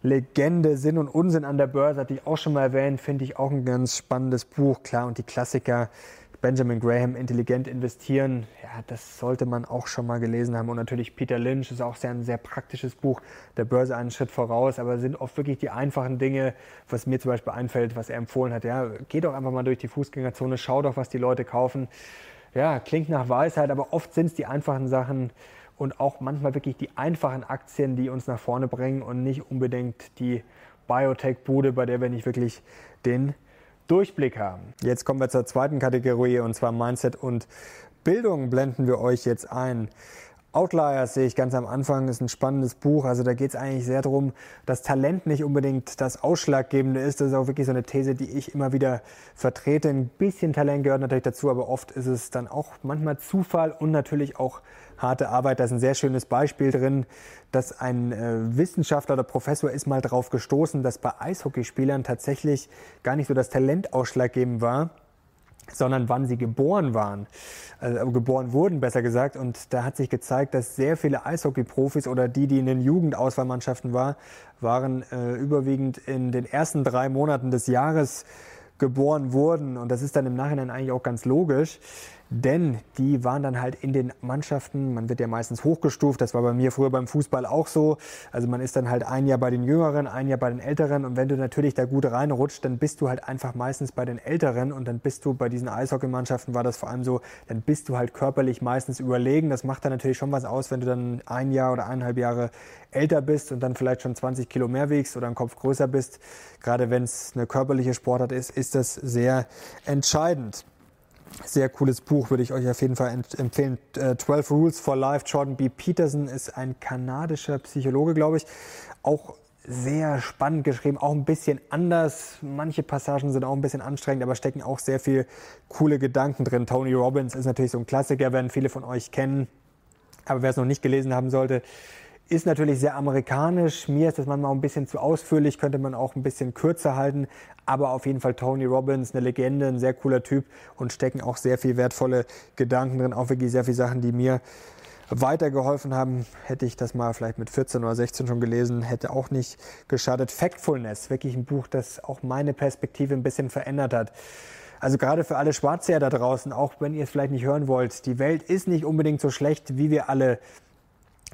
Investment-Legende. Sinn und Unsinn an der Börse hatte ich auch schon mal erwähnt. Finde ich auch ein ganz spannendes Buch. Klar, und die Klassiker Benjamin Graham, Intelligent investieren, ja, das sollte man auch schon mal gelesen haben. Und natürlich Peter Lynch ist auch sehr, ein sehr praktisches Buch, der Börse einen Schritt voraus, aber sind oft wirklich die einfachen Dinge, was mir zum Beispiel einfällt, was er empfohlen hat. Ja, geh doch einfach mal durch die Fußgängerzone, schau doch, was die Leute kaufen. Ja, klingt nach Weisheit, aber oft sind es die einfachen Sachen und auch manchmal wirklich die einfachen Aktien, die uns nach vorne bringen und nicht unbedingt die Biotech-Bude, bei der wir nicht wirklich den Durchblick haben. Jetzt kommen wir zur zweiten Kategorie und zwar Mindset und Bildung blenden wir euch jetzt ein. Outliers sehe ich ganz am Anfang, ist ein spannendes Buch. Also da geht es eigentlich sehr darum, dass Talent nicht unbedingt das Ausschlaggebende ist. Das ist auch wirklich so eine These, die ich immer wieder vertrete. Ein bisschen Talent gehört natürlich dazu, aber oft ist es dann auch manchmal Zufall und natürlich auch harte Arbeit. Da ist ein sehr schönes Beispiel drin, dass ein äh, Wissenschaftler oder Professor ist mal darauf gestoßen, dass bei Eishockeyspielern tatsächlich gar nicht so das Talent ausschlaggebend war, sondern wann sie geboren waren, also geboren wurden, besser gesagt. Und da hat sich gezeigt, dass sehr viele Eishockey-Profis oder die, die in den Jugendauswahlmannschaften war, waren äh, überwiegend in den ersten drei Monaten des Jahres geboren wurden. Und das ist dann im Nachhinein eigentlich auch ganz logisch. Denn die waren dann halt in den Mannschaften, man wird ja meistens hochgestuft, das war bei mir früher beim Fußball auch so. Also man ist dann halt ein Jahr bei den Jüngeren, ein Jahr bei den Älteren und wenn du natürlich da gut reinrutscht, dann bist du halt einfach meistens bei den Älteren und dann bist du bei diesen Eishockeymannschaften war das vor allem so, dann bist du halt körperlich meistens überlegen. Das macht dann natürlich schon was aus, wenn du dann ein Jahr oder eineinhalb Jahre älter bist und dann vielleicht schon 20 Kilo mehr wiegst oder einen Kopf größer bist. Gerade wenn es eine körperliche Sportart ist, ist das sehr entscheidend. Sehr cooles Buch, würde ich euch auf jeden Fall empfehlen. 12 äh, Rules for Life. Jordan B. Peterson ist ein kanadischer Psychologe, glaube ich. Auch sehr spannend geschrieben, auch ein bisschen anders. Manche Passagen sind auch ein bisschen anstrengend, aber stecken auch sehr viel coole Gedanken drin. Tony Robbins ist natürlich so ein Klassiker, werden viele von euch kennen. Aber wer es noch nicht gelesen haben sollte, ist natürlich sehr amerikanisch. Mir ist das manchmal ein bisschen zu ausführlich, könnte man auch ein bisschen kürzer halten. Aber auf jeden Fall Tony Robbins, eine Legende, ein sehr cooler Typ und stecken auch sehr viel wertvolle Gedanken drin. Auch wirklich sehr viele Sachen, die mir weitergeholfen haben. Hätte ich das mal vielleicht mit 14 oder 16 schon gelesen, hätte auch nicht geschadet. Factfulness, wirklich ein Buch, das auch meine Perspektive ein bisschen verändert hat. Also gerade für alle Schwarzseher da draußen, auch wenn ihr es vielleicht nicht hören wollt, die Welt ist nicht unbedingt so schlecht, wie wir alle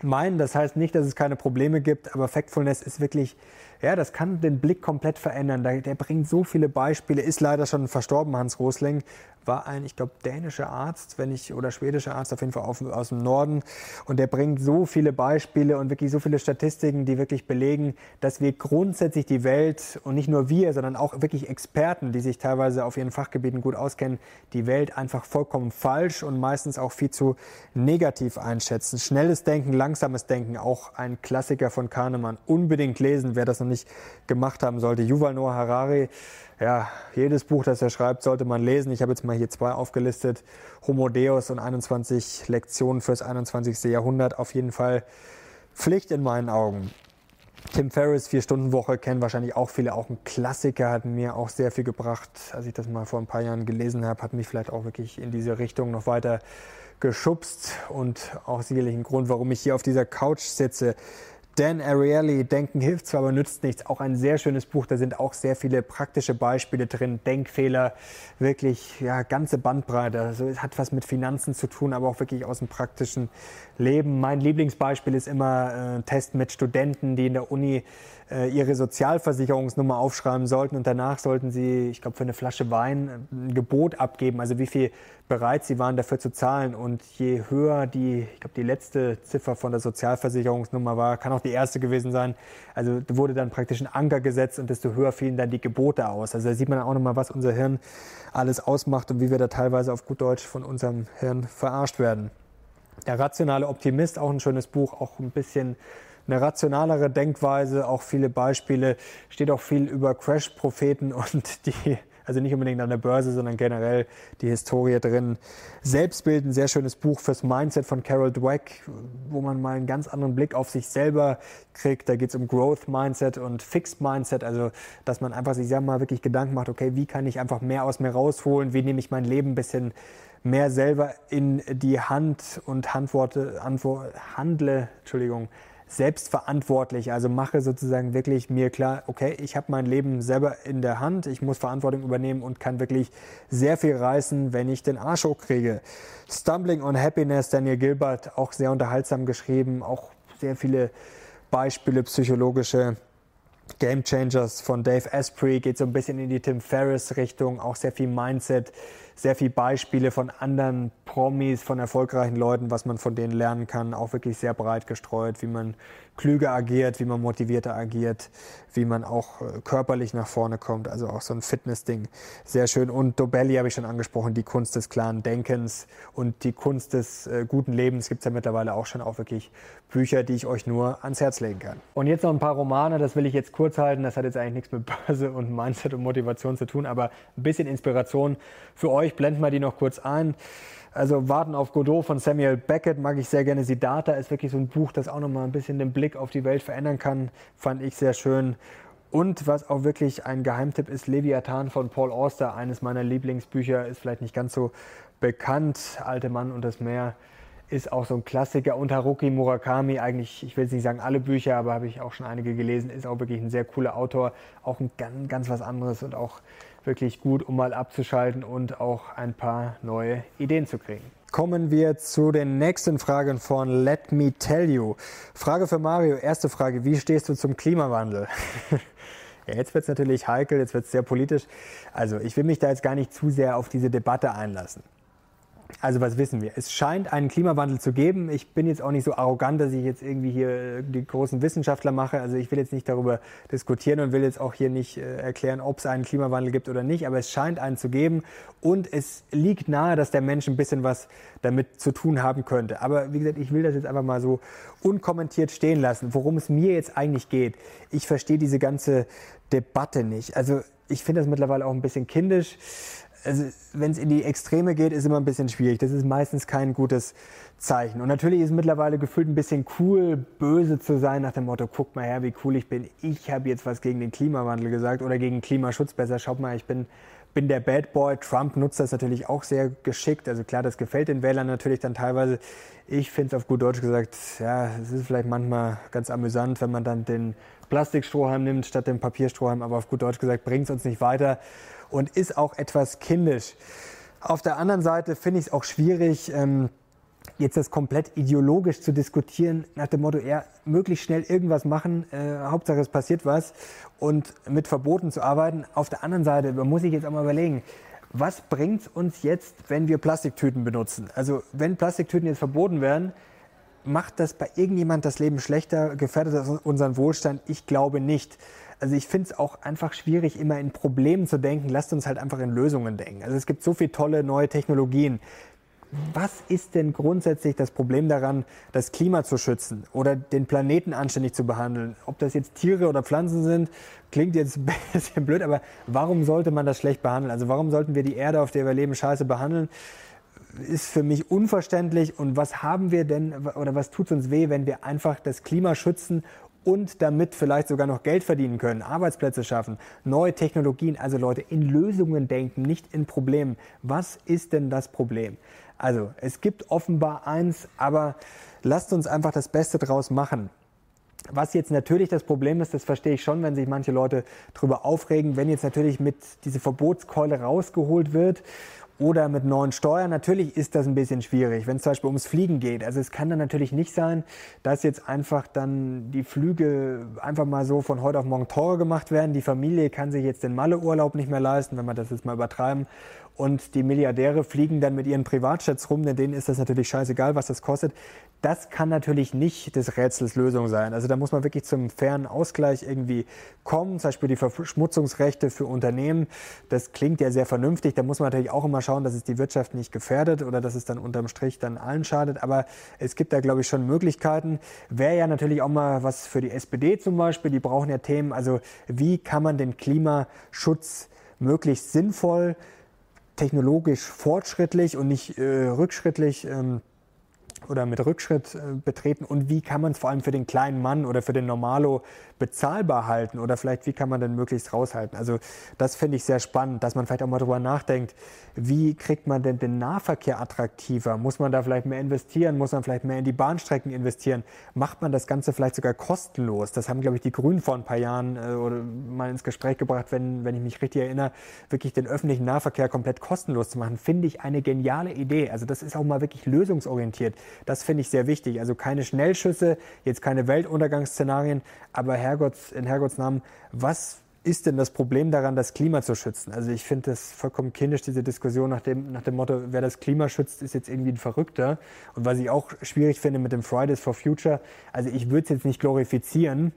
meinen. Das heißt nicht, dass es keine Probleme gibt, aber Factfulness ist wirklich, ja, das kann den Blick komplett verändern. Der, der bringt so viele Beispiele, ist leider schon verstorben, Hans Rosling, war ein, ich glaube, dänischer Arzt, wenn ich, oder schwedischer Arzt, auf jeden Fall auf, aus dem Norden. Und der bringt so viele Beispiele und wirklich so viele Statistiken, die wirklich belegen, dass wir grundsätzlich die Welt und nicht nur wir, sondern auch wirklich Experten, die sich teilweise auf ihren Fachgebieten gut auskennen, die Welt einfach vollkommen falsch und meistens auch viel zu negativ einschätzen. Schnelles Denken, langsames Denken, auch ein Klassiker von Kahnemann. Unbedingt lesen, wer das noch nicht gemacht haben sollte. Yuval Noah Harari ja, jedes Buch, das er schreibt, sollte man lesen. Ich habe jetzt mal hier zwei aufgelistet. Homo Deus und 21 Lektionen fürs 21. Jahrhundert. Auf jeden Fall Pflicht in meinen Augen. Tim Ferriss, Vier-Stunden-Woche, kennen wahrscheinlich auch viele. Auch ein Klassiker, hat mir auch sehr viel gebracht. Als ich das mal vor ein paar Jahren gelesen habe, hat mich vielleicht auch wirklich in diese Richtung noch weiter geschubst. Und auch sicherlich ein Grund, warum ich hier auf dieser Couch sitze. Dan Ariely, Denken hilft zwar, aber nützt nichts. Auch ein sehr schönes Buch. Da sind auch sehr viele praktische Beispiele drin. Denkfehler, wirklich, ja, ganze Bandbreite. Also es hat was mit Finanzen zu tun, aber auch wirklich aus dem praktischen Leben. Mein Lieblingsbeispiel ist immer äh, Test mit Studenten, die in der Uni äh, ihre Sozialversicherungsnummer aufschreiben sollten und danach sollten sie, ich glaube, für eine Flasche Wein ein Gebot abgeben, also wie viel bereit sie waren dafür zu zahlen. Und je höher die, ich glaube, die letzte Ziffer von der Sozialversicherungsnummer war, kann auch die erste gewesen sein. Also wurde dann praktisch ein Anker gesetzt und desto höher fielen dann die Gebote aus. Also da sieht man auch nochmal, was unser Hirn alles ausmacht und wie wir da teilweise auf gut Deutsch von unserem Hirn verarscht werden. Der rationale Optimist, auch ein schönes Buch, auch ein bisschen eine rationalere Denkweise, auch viele Beispiele, steht auch viel über Crash-Propheten und die Also nicht unbedingt an der Börse, sondern generell die Historie drin. Selbstbild, ein sehr schönes Buch fürs Mindset von Carol Dweck, wo man mal einen ganz anderen Blick auf sich selber kriegt. Da geht es um Growth Mindset und Fixed Mindset, also dass man einfach sich selber mal wirklich Gedanken macht, okay, wie kann ich einfach mehr aus mir rausholen, wie nehme ich mein Leben ein bisschen mehr selber in die Hand und Handworte, handle, Entschuldigung, selbstverantwortlich. Also mache sozusagen wirklich mir klar, okay, ich habe mein Leben selber in der Hand, ich muss Verantwortung übernehmen und kann wirklich sehr viel reißen, wenn ich den Arsch hochkriege. Stumbling on Happiness, Daniel Gilbert, auch sehr unterhaltsam geschrieben, auch sehr viele Beispiele psychologische. Game Changers von Dave Asprey geht so ein bisschen in die Tim Ferriss Richtung, auch sehr viel Mindset, sehr viel Beispiele von anderen Promis, von erfolgreichen Leuten, was man von denen lernen kann, auch wirklich sehr breit gestreut, wie man klüger agiert, wie man motivierter agiert, wie man auch äh, körperlich nach vorne kommt, also auch so ein Fitness-Ding. Sehr schön. Und Dobelli habe ich schon angesprochen, die Kunst des klaren Denkens und die Kunst des äh, guten Lebens gibt es ja mittlerweile auch schon auch wirklich Bücher, die ich euch nur ans Herz legen kann. Und jetzt noch ein paar Romane, das will ich jetzt kurz halten, das hat jetzt eigentlich nichts mit Börse und Mindset und Motivation zu tun, aber ein bisschen Inspiration für euch, blenden wir die noch kurz ein. Also Warten auf Godot von Samuel Beckett mag ich sehr gerne. Siddhartha ist wirklich so ein Buch, das auch nochmal ein bisschen den Blick auf die Welt verändern kann. Fand ich sehr schön. Und was auch wirklich ein Geheimtipp ist, Leviathan von Paul Auster, eines meiner Lieblingsbücher, ist vielleicht nicht ganz so bekannt. Alte Mann und das Meer ist auch so ein Klassiker. Und Haruki Murakami, eigentlich, ich will jetzt nicht sagen alle Bücher, aber habe ich auch schon einige gelesen, ist auch wirklich ein sehr cooler Autor. Auch ein ganz, ganz was anderes und auch wirklich gut, um mal abzuschalten und auch ein paar neue Ideen zu kriegen. Kommen wir zu den nächsten Fragen von Let Me Tell You. Frage für Mario, erste Frage, wie stehst du zum Klimawandel? ja, jetzt wird es natürlich heikel, jetzt wird es sehr politisch. Also ich will mich da jetzt gar nicht zu sehr auf diese Debatte einlassen. Also was wissen wir? Es scheint einen Klimawandel zu geben. Ich bin jetzt auch nicht so arrogant, dass ich jetzt irgendwie hier die großen Wissenschaftler mache. Also ich will jetzt nicht darüber diskutieren und will jetzt auch hier nicht äh, erklären, ob es einen Klimawandel gibt oder nicht. Aber es scheint einen zu geben und es liegt nahe, dass der Mensch ein bisschen was damit zu tun haben könnte. Aber wie gesagt, ich will das jetzt einfach mal so unkommentiert stehen lassen. Worum es mir jetzt eigentlich geht, ich verstehe diese ganze Debatte nicht. Also ich finde das mittlerweile auch ein bisschen kindisch also wenn es in die Extreme geht, ist immer ein bisschen schwierig. Das ist meistens kein gutes Zeichen. Und natürlich ist mittlerweile gefühlt ein bisschen cool, böse zu sein nach dem Motto, guck mal her, wie cool ich bin. Ich habe jetzt was gegen den Klimawandel gesagt oder gegen Klimaschutz besser. Schaut mal, ich bin, bin der Bad Boy. Trump nutzt das natürlich auch sehr geschickt. Also klar, das gefällt den Wählern natürlich dann teilweise. Ich finde es auf gut Deutsch gesagt, ja, es ist vielleicht manchmal ganz amüsant, wenn man dann den Plastikstrohhalm nimmt statt dem Papierstrohhalm. Aber auf gut Deutsch gesagt, bringt es uns nicht weiter und ist auch etwas kindisch. Auf der anderen Seite finde ich es auch schwierig, ähm, jetzt das komplett ideologisch zu diskutieren, nach dem Motto, eher möglichst schnell irgendwas machen, äh, Hauptsache es passiert was und mit Verboten zu arbeiten. Auf der anderen Seite muss ich jetzt auch mal überlegen, was bringt es uns jetzt, wenn wir Plastiktüten benutzen? Also wenn Plastiktüten jetzt verboten werden, macht das bei irgendjemand das Leben schlechter, gefährdet das unseren Wohlstand? Ich glaube nicht. Also ich finde es auch einfach schwierig, immer in Problemen zu denken. Lasst uns halt einfach in Lösungen denken. Also es gibt so viele tolle neue Technologien. Was ist denn grundsätzlich das Problem daran, das Klima zu schützen oder den Planeten anständig zu behandeln? Ob das jetzt Tiere oder Pflanzen sind, klingt jetzt ein bisschen blöd, aber warum sollte man das schlecht behandeln? Also warum sollten wir die Erde, auf der wir leben, scheiße behandeln? Ist für mich unverständlich. Und was haben wir denn oder was tut uns weh, wenn wir einfach das Klima schützen und damit vielleicht sogar noch Geld verdienen können, Arbeitsplätze schaffen, neue Technologien, also Leute in Lösungen denken, nicht in Problemen. Was ist denn das Problem? Also es gibt offenbar eins, aber lasst uns einfach das Beste draus machen. Was jetzt natürlich das Problem ist, das verstehe ich schon, wenn sich manche Leute darüber aufregen, wenn jetzt natürlich mit diese Verbotskeule rausgeholt wird oder mit neuen Steuern. Natürlich ist das ein bisschen schwierig, wenn es zum Beispiel ums Fliegen geht. Also es kann dann natürlich nicht sein, dass jetzt einfach dann die Flüge einfach mal so von heute auf morgen teurer gemacht werden. Die Familie kann sich jetzt den Malleurlaub nicht mehr leisten, wenn wir das jetzt mal übertreiben und die Milliardäre fliegen dann mit ihren Privatjets rum, denn denen ist das natürlich scheißegal, was das kostet. Das kann natürlich nicht des Rätsels Lösung sein. Also da muss man wirklich zum fairen Ausgleich irgendwie kommen, zum Beispiel die Verschmutzungsrechte für Unternehmen. Das klingt ja sehr vernünftig. Da muss man natürlich auch immer schauen, dass es die Wirtschaft nicht gefährdet oder dass es dann unterm Strich dann allen schadet. Aber es gibt da, glaube ich, schon Möglichkeiten. Wäre ja natürlich auch mal was für die SPD zum Beispiel. Die brauchen ja Themen. Also wie kann man den Klimaschutz möglichst sinnvoll, technologisch fortschrittlich und nicht äh, rückschrittlich ähm, oder mit Rückschritt äh, betreten und wie kann man es vor allem für den kleinen Mann oder für den Normalo bezahlbar halten oder vielleicht wie kann man denn möglichst raushalten. Also das finde ich sehr spannend, dass man vielleicht auch mal darüber nachdenkt, wie kriegt man denn den Nahverkehr attraktiver? Muss man da vielleicht mehr investieren? Muss man vielleicht mehr in die Bahnstrecken investieren? Macht man das Ganze vielleicht sogar kostenlos? Das haben, glaube ich, die Grünen vor ein paar Jahren äh, oder mal ins Gespräch gebracht, wenn, wenn ich mich richtig erinnere, wirklich den öffentlichen Nahverkehr komplett kostenlos zu machen, finde ich eine geniale Idee. Also das ist auch mal wirklich lösungsorientiert. Das finde ich sehr wichtig. Also keine Schnellschüsse, jetzt keine Weltuntergangsszenarien, aber Herrgotts, in Herrgotts Namen, was ist denn das Problem daran, das Klima zu schützen? Also ich finde das vollkommen kindisch, diese Diskussion nach dem, nach dem Motto, wer das Klima schützt, ist jetzt irgendwie ein Verrückter. Und was ich auch schwierig finde mit dem Fridays for Future, also ich würde es jetzt nicht glorifizieren,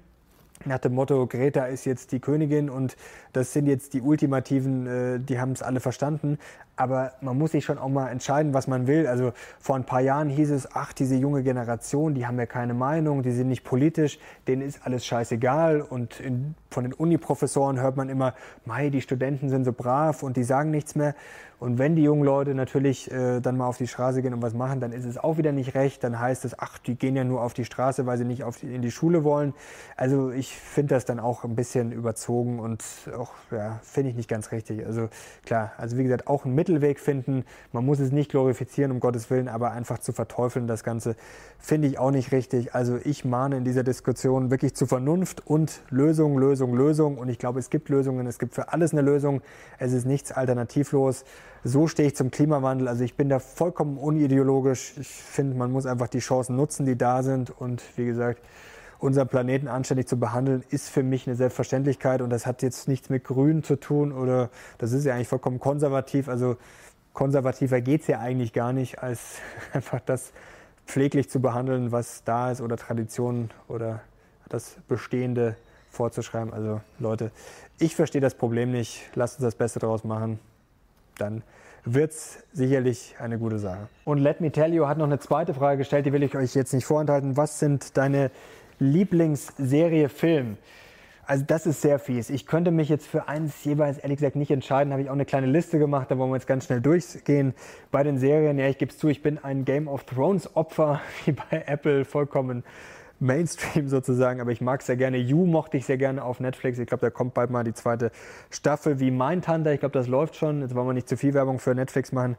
nach dem Motto, Greta ist jetzt die Königin und das sind jetzt die Ultimativen, äh, die haben es alle verstanden. Aber man muss sich schon auch mal entscheiden, was man will. Also vor ein paar Jahren hieß es, ach, diese junge Generation, die haben ja keine Meinung, die sind nicht politisch, denen ist alles scheißegal. Und in, von den Uniprofessoren hört man immer, mei, die Studenten sind so brav und die sagen nichts mehr. Und wenn die jungen Leute natürlich äh, dann mal auf die Straße gehen und was machen, dann ist es auch wieder nicht recht. Dann heißt es, ach, die gehen ja nur auf die Straße, weil sie nicht die, in die Schule wollen. Also ich finde das dann auch ein bisschen überzogen und auch, ja, finde ich nicht ganz richtig. Also klar, also wie gesagt, auch ein Mittelweg finden. Man muss es nicht glorifizieren, um Gottes Willen, aber einfach zu verteufeln, das Ganze finde ich auch nicht richtig. Also ich mahne in dieser Diskussion wirklich zu Vernunft und Lösung, Lösung, Lösung. Und ich glaube, es gibt Lösungen. Es gibt für alles eine Lösung. Es ist nichts alternativlos so stehe ich zum Klimawandel. Also ich bin da vollkommen unideologisch. Ich finde, man muss einfach die Chancen nutzen, die da sind. Und wie gesagt, unseren Planeten anständig zu behandeln, ist für mich eine Selbstverständlichkeit. Und das hat jetzt nichts mit Grün zu tun oder das ist ja eigentlich vollkommen konservativ. Also konservativer geht es ja eigentlich gar nicht, als einfach das pfleglich zu behandeln, was da ist oder Traditionen oder das Bestehende vorzuschreiben. Also Leute, ich verstehe das Problem nicht. Lasst uns das Beste daraus machen dann wird es sicherlich eine gute Sache. Und Let Me Tell You hat noch eine zweite Frage gestellt, die will ich euch jetzt nicht vorenthalten. Was sind deine Lieblingsserie Film? Also das ist sehr fies. Ich könnte mich jetzt für eins jeweils ehrlich gesagt nicht entscheiden. Habe ich auch eine kleine Liste gemacht, da wollen wir jetzt ganz schnell durchgehen. Bei den Serien, ja, ich gebe es zu, ich bin ein Game of Thrones Opfer, wie bei Apple vollkommen Mainstream sozusagen, aber ich mag sehr gerne. You mochte ich sehr gerne auf Netflix. Ich glaube, da kommt bald mal die zweite Staffel wie Mindhunter. Ich glaube, das läuft schon. Jetzt wollen wir nicht zu viel Werbung für Netflix machen.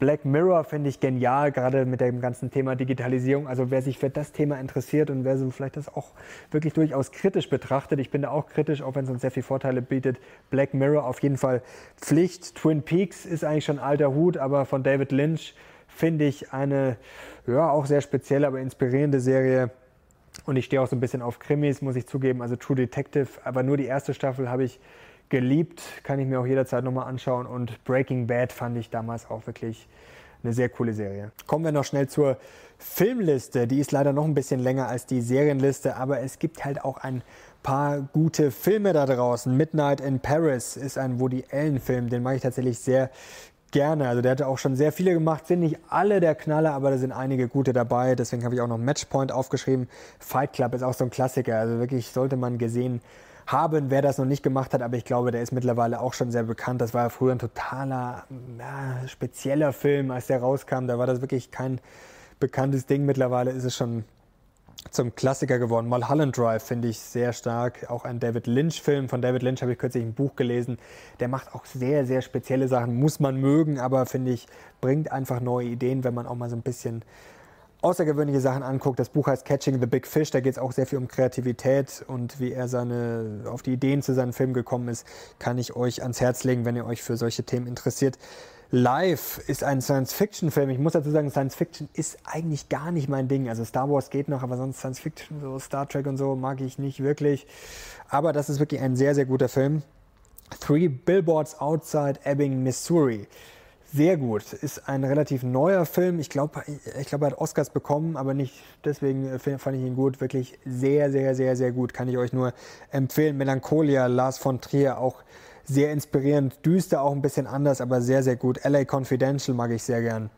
Black Mirror finde ich genial, gerade mit dem ganzen Thema Digitalisierung. Also wer sich für das Thema interessiert und wer so vielleicht das auch wirklich durchaus kritisch betrachtet, ich bin da auch kritisch, auch wenn es uns sehr viele Vorteile bietet. Black Mirror auf jeden Fall Pflicht. Twin Peaks ist eigentlich schon alter Hut, aber von David Lynch finde ich eine ja auch sehr spezielle, aber inspirierende Serie. Und ich stehe auch so ein bisschen auf Krimis, muss ich zugeben. Also True Detective, aber nur die erste Staffel habe ich geliebt, kann ich mir auch jederzeit nochmal anschauen. Und Breaking Bad fand ich damals auch wirklich eine sehr coole Serie. Kommen wir noch schnell zur Filmliste. Die ist leider noch ein bisschen länger als die Serienliste, aber es gibt halt auch ein paar gute Filme da draußen. Midnight in Paris ist ein Woody Allen-Film, den mag ich tatsächlich sehr Gerne. Also der hatte auch schon sehr viele gemacht. Sind nicht alle der Knaller, aber da sind einige gute dabei. Deswegen habe ich auch noch Matchpoint aufgeschrieben. Fight Club ist auch so ein Klassiker. Also wirklich sollte man gesehen haben, wer das noch nicht gemacht hat. Aber ich glaube, der ist mittlerweile auch schon sehr bekannt. Das war früher ein totaler, ja, spezieller Film, als der rauskam. Da war das wirklich kein bekanntes Ding. Mittlerweile ist es schon zum Klassiker geworden. Mulholland Drive finde ich sehr stark. Auch ein David Lynch-Film. Von David Lynch habe ich kürzlich ein Buch gelesen. Der macht auch sehr, sehr spezielle Sachen. Muss man mögen, aber finde ich, bringt einfach neue Ideen, wenn man auch mal so ein bisschen außergewöhnliche Sachen anguckt. Das Buch heißt Catching the Big Fish. Da geht es auch sehr viel um Kreativität und wie er seine, auf die Ideen zu seinen Filmen gekommen ist, kann ich euch ans Herz legen, wenn ihr euch für solche Themen interessiert. Live ist ein Science-Fiction-Film. Ich muss dazu sagen, Science-Fiction ist eigentlich gar nicht mein Ding. Also Star Wars geht noch, aber sonst Science-Fiction, so Star Trek und so mag ich nicht wirklich. Aber das ist wirklich ein sehr, sehr guter Film. Three Billboards Outside Ebbing, Missouri. Sehr gut. Ist ein relativ neuer Film. Ich glaube, ich glaub, er hat Oscars bekommen, aber nicht deswegen äh, fand ich ihn gut. Wirklich sehr, sehr, sehr, sehr gut. Kann ich euch nur empfehlen. Melancholia, Lars von Trier, auch sehr inspirierend, düster auch ein bisschen anders, aber sehr, sehr gut. LA Confidential mag ich sehr gern.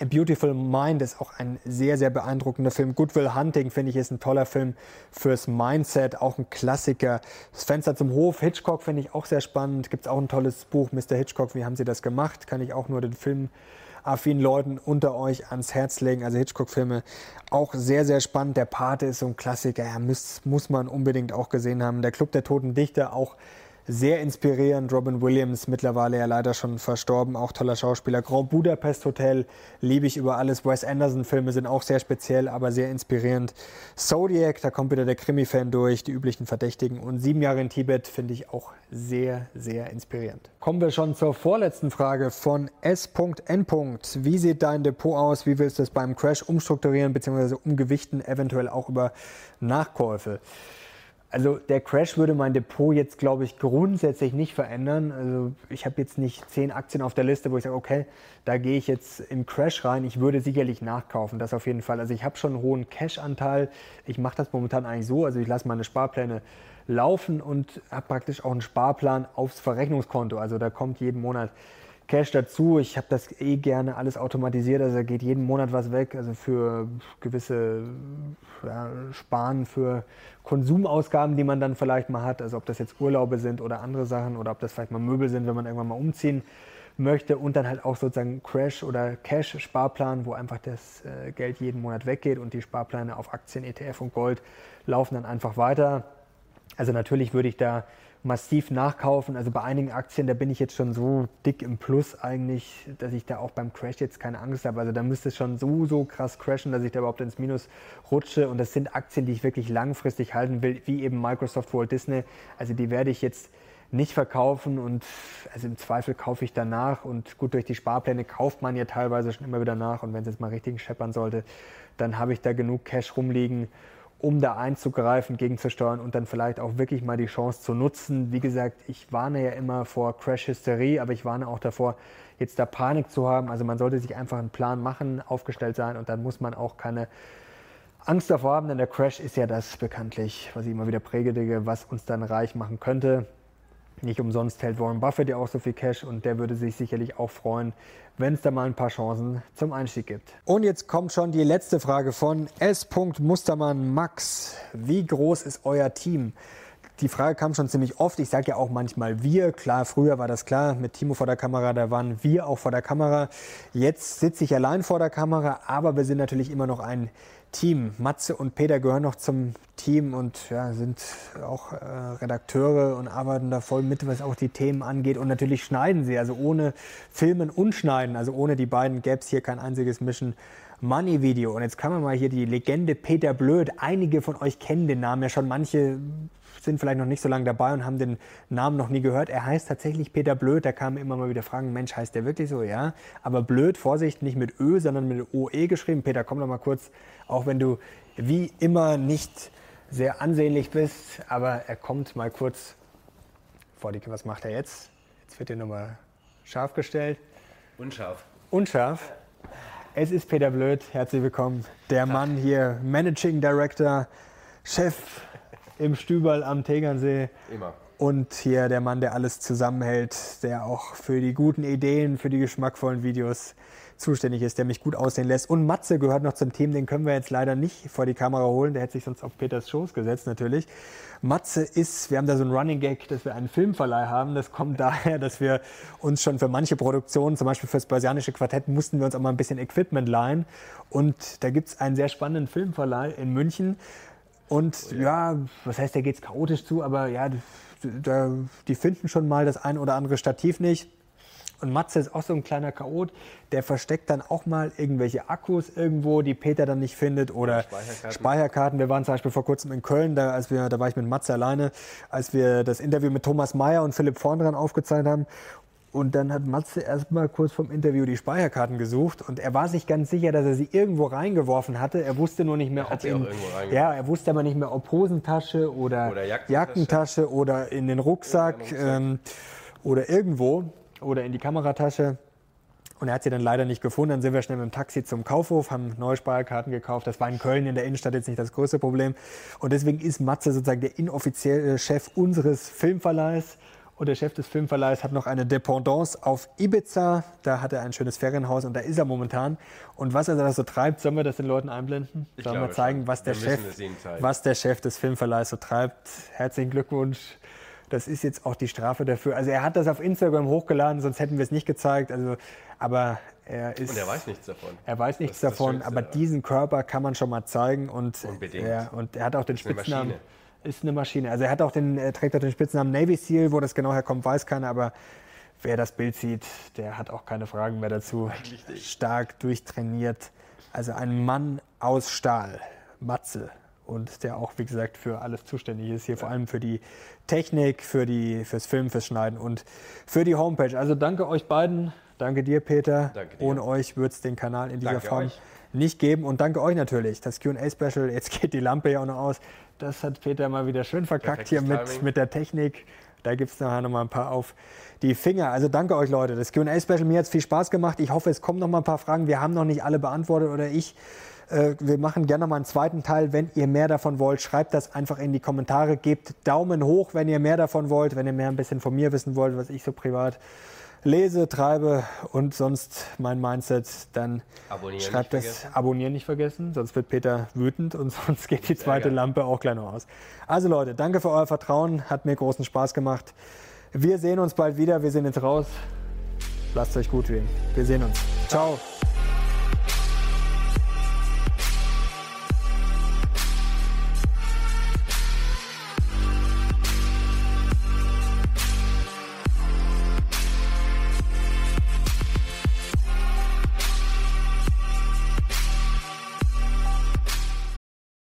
A Beautiful Mind ist auch ein sehr, sehr beeindruckender Film. Goodwill Hunting, finde ich, ist ein toller Film fürs Mindset, auch ein Klassiker. Das Fenster zum Hof, Hitchcock finde ich auch sehr spannend. Gibt es auch ein tolles Buch, Mr. Hitchcock, wie haben Sie das gemacht? Kann ich auch nur den Film affinen Leuten unter euch ans Herz legen. Also Hitchcock-Filme auch sehr, sehr spannend. Der Pate ist so ein Klassiker, ja, muss, muss man unbedingt auch gesehen haben. Der Club der Toten Dichter auch sehr inspirierend. Robin Williams, mittlerweile ja leider schon verstorben, auch toller Schauspieler. Grand Budapest Hotel liebe ich über alles. Wes Anderson-Filme sind auch sehr speziell, aber sehr inspirierend. Zodiac, da kommt wieder der Krimi-Fan durch, die üblichen Verdächtigen. Und Sieben Jahre in Tibet finde ich auch sehr, sehr inspirierend. Kommen wir schon zur vorletzten Frage von S.N. Wie sieht dein Depot aus? Wie willst du es beim Crash umstrukturieren bzw. umgewichten, eventuell auch über Nachkäufe? Also der Crash würde mein Depot jetzt, glaube ich, grundsätzlich nicht verändern. Also ich habe jetzt nicht zehn Aktien auf der Liste, wo ich sage, okay, da gehe ich jetzt im Crash rein. Ich würde sicherlich nachkaufen, das auf jeden Fall. Also ich habe schon einen hohen Cash-Anteil. Ich mache das momentan eigentlich so. Also ich lasse meine Sparpläne laufen und habe praktisch auch einen Sparplan aufs Verrechnungskonto. Also da kommt jeden Monat Cash dazu. Ich habe das eh gerne alles automatisiert, also da geht jeden Monat was weg, also für gewisse ja, Sparen, für Konsumausgaben, die man dann vielleicht mal hat, also ob das jetzt Urlaube sind oder andere Sachen oder ob das vielleicht mal Möbel sind, wenn man irgendwann mal umziehen möchte und dann halt auch sozusagen Crash oder Cash-Sparplan, wo einfach das äh, Geld jeden Monat weggeht und die Sparpläne auf Aktien, ETF und Gold laufen dann einfach weiter. Also natürlich würde ich da massiv nachkaufen. Also bei einigen Aktien, da bin ich jetzt schon so dick im Plus eigentlich, dass ich da auch beim Crash jetzt keine Angst habe. Also da müsste es schon so, so krass crashen, dass ich da überhaupt ins Minus rutsche. Und das sind Aktien, die ich wirklich langfristig halten will, wie eben Microsoft, Walt Disney. Also die werde ich jetzt nicht verkaufen und also im Zweifel kaufe ich danach und gut durch die Sparpläne kauft man ja teilweise schon immer wieder nach und wenn es jetzt mal richtig scheppern sollte, dann habe ich da genug Cash rumliegen um da einzugreifen, gegenzusteuern und dann vielleicht auch wirklich mal die Chance zu nutzen. Wie gesagt, ich warne ja immer vor Crash-Hysterie, aber ich warne auch davor, jetzt da Panik zu haben. Also man sollte sich einfach einen Plan machen, aufgestellt sein und dann muss man auch keine Angst davor haben, denn der Crash ist ja das bekanntlich, was ich immer wieder predige, was uns dann reich machen könnte. Nicht umsonst hält Warren Buffett ja auch so viel Cash und der würde sich sicherlich auch freuen, wenn es da mal ein paar Chancen zum Einstieg gibt. Und jetzt kommt schon die letzte Frage von S. Mustermann Max. Wie groß ist euer Team? Die Frage kam schon ziemlich oft. Ich sage ja auch manchmal wir. Klar, früher war das klar mit Timo vor der Kamera, da waren wir auch vor der Kamera. Jetzt sitze ich allein vor der Kamera, aber wir sind natürlich immer noch ein Team. Matze und Peter gehören noch zum Team und ja, sind auch äh, Redakteure und arbeiten da voll mit, was auch die Themen angeht. Und natürlich schneiden sie. Also ohne Filmen und Schneiden, also ohne die beiden gäbe es hier kein einziges Mission Money Video. Und jetzt kann man mal hier die Legende Peter Blöd. Einige von euch kennen den Namen ja schon. Manche sind vielleicht noch nicht so lange dabei und haben den Namen noch nie gehört. Er heißt tatsächlich Peter Blöd. Da kamen immer mal wieder Fragen, Mensch, heißt der wirklich so? Ja. Aber Blöd, Vorsicht, nicht mit Ö, sondern mit OE geschrieben. Peter, komm doch mal kurz, auch wenn du wie immer nicht sehr ansehnlich bist, aber er kommt mal kurz vor die, was macht er jetzt? Jetzt wird er nochmal scharf gestellt. Unscharf. Unscharf. Es ist Peter Blöd, herzlich willkommen. Der Mann hier, Managing Director, Chef im Stüberl am Tegernsee. Immer. Und hier der Mann, der alles zusammenhält, der auch für die guten Ideen, für die geschmackvollen Videos zuständig ist, der mich gut aussehen lässt. Und Matze gehört noch zum Team, den können wir jetzt leider nicht vor die Kamera holen, der hätte sich sonst auf Peters Schoß gesetzt natürlich. Matze ist, wir haben da so einen Running Gag, dass wir einen Filmverleih haben. Das kommt daher, dass wir uns schon für manche Produktionen, zum Beispiel fürs Börsianische Quartett, mussten wir uns auch mal ein bisschen Equipment leihen. Und da gibt es einen sehr spannenden Filmverleih in München. Und ja, was heißt, da geht es chaotisch zu, aber ja, da, die finden schon mal das ein oder andere Stativ nicht. Und Matze ist auch so ein kleiner Chaot, der versteckt dann auch mal irgendwelche Akkus irgendwo, die Peter dann nicht findet oder Speicherkarten. Speicherkarten. Wir waren zum Beispiel vor kurzem in Köln, da, als wir, da war ich mit Matze alleine, als wir das Interview mit Thomas Mayer und Philipp Vorn dran aufgezeichnet haben. Und dann hat Matze erstmal kurz vom Interview die Speicherkarten gesucht und er war sich ganz sicher, dass er sie irgendwo reingeworfen hatte. Er wusste nur nicht mehr, ob in, ja, er wusste aber nicht mehr, ob Hosentasche oder, oder Jackentasche. Jackentasche. oder in den Rucksack, Rucksack. Ähm, oder irgendwo oder in die Kameratasche. Und er hat sie dann leider nicht gefunden. Dann sind wir schnell mit dem Taxi zum Kaufhof, haben neue Speicherkarten gekauft. Das war in Köln in der Innenstadt jetzt nicht das größte Problem. Und deswegen ist Matze sozusagen der inoffizielle Chef unseres Filmverleihs Und der Chef des Filmverleihs hat noch eine Dependance auf Ibiza. Da hat er ein schönes Ferienhaus und da ist er momentan. Und was er da so treibt, sollen wir das den Leuten einblenden? Ich sollen wir zeigen, was der, Wir Chef, was der Chef des Filmverleihs so treibt? Herzlichen Glückwunsch. Das ist jetzt auch die Strafe dafür. Also er hat das auf Instagram hochgeladen, sonst hätten wir es nicht gezeigt. Also, aber er ist. Und er weiß nichts davon. Er weiß nichts davon, Schönste aber diesen Körper kann man schon mal zeigen und Unbedingt. Er, und er hat auch den Spitznamen. Maschine. Ist eine Maschine. Also er hat auch den, er trägt auch den Spitznamen Navy Seal, wo das genau herkommt, weiß keiner, aber wer das Bild sieht, der hat auch keine Fragen mehr dazu. Stark durchtrainiert. Also ein Mann aus Stahl, Matze. Und der auch, wie gesagt, für alles zuständig ist. Hier vor allem für die Technik, für die, fürs Filmen, fürs Schneiden und für die Homepage. Also danke euch beiden. Danke dir, Peter. Danke dir. Ohne euch würde es den Kanal in dieser Danke Form euch. Nicht geben. Und danke euch natürlich. Das QA-Special, jetzt geht die Lampe ja auch noch aus. Das hat Peter mal wieder schön verkackt hier mit, mit der Technik. Da gibt es nachher noch mal ein paar auf die Finger. Also danke euch, Leute. Das QA-Special, mir hat es viel Spaß gemacht. Ich hoffe, es kommen noch mal ein paar Fragen. Wir haben noch nicht alle beantwortet oder ich. Äh, Wir machen gerne mal einen zweiten Teil. Wenn ihr mehr davon wollt, schreibt das einfach in die Kommentare. Gebt Daumen hoch, wenn ihr mehr davon wollt. Wenn ihr mehr ein bisschen von mir wissen wollt, was ich so privat lese, treibe und sonst mein Mindset, dann Abonnieren schreibt das vergessen. Abonnieren nicht vergessen, sonst wird Peter wütend und sonst geht die zweite. Lampe auch gleich noch aus. Also Leute, danke für euer Vertrauen, hat mir großen Spaß gemacht. Wir sehen uns bald wieder, wir sehen jetzt raus. Lasst euch gut gehen. Wir sehen uns. Ciao.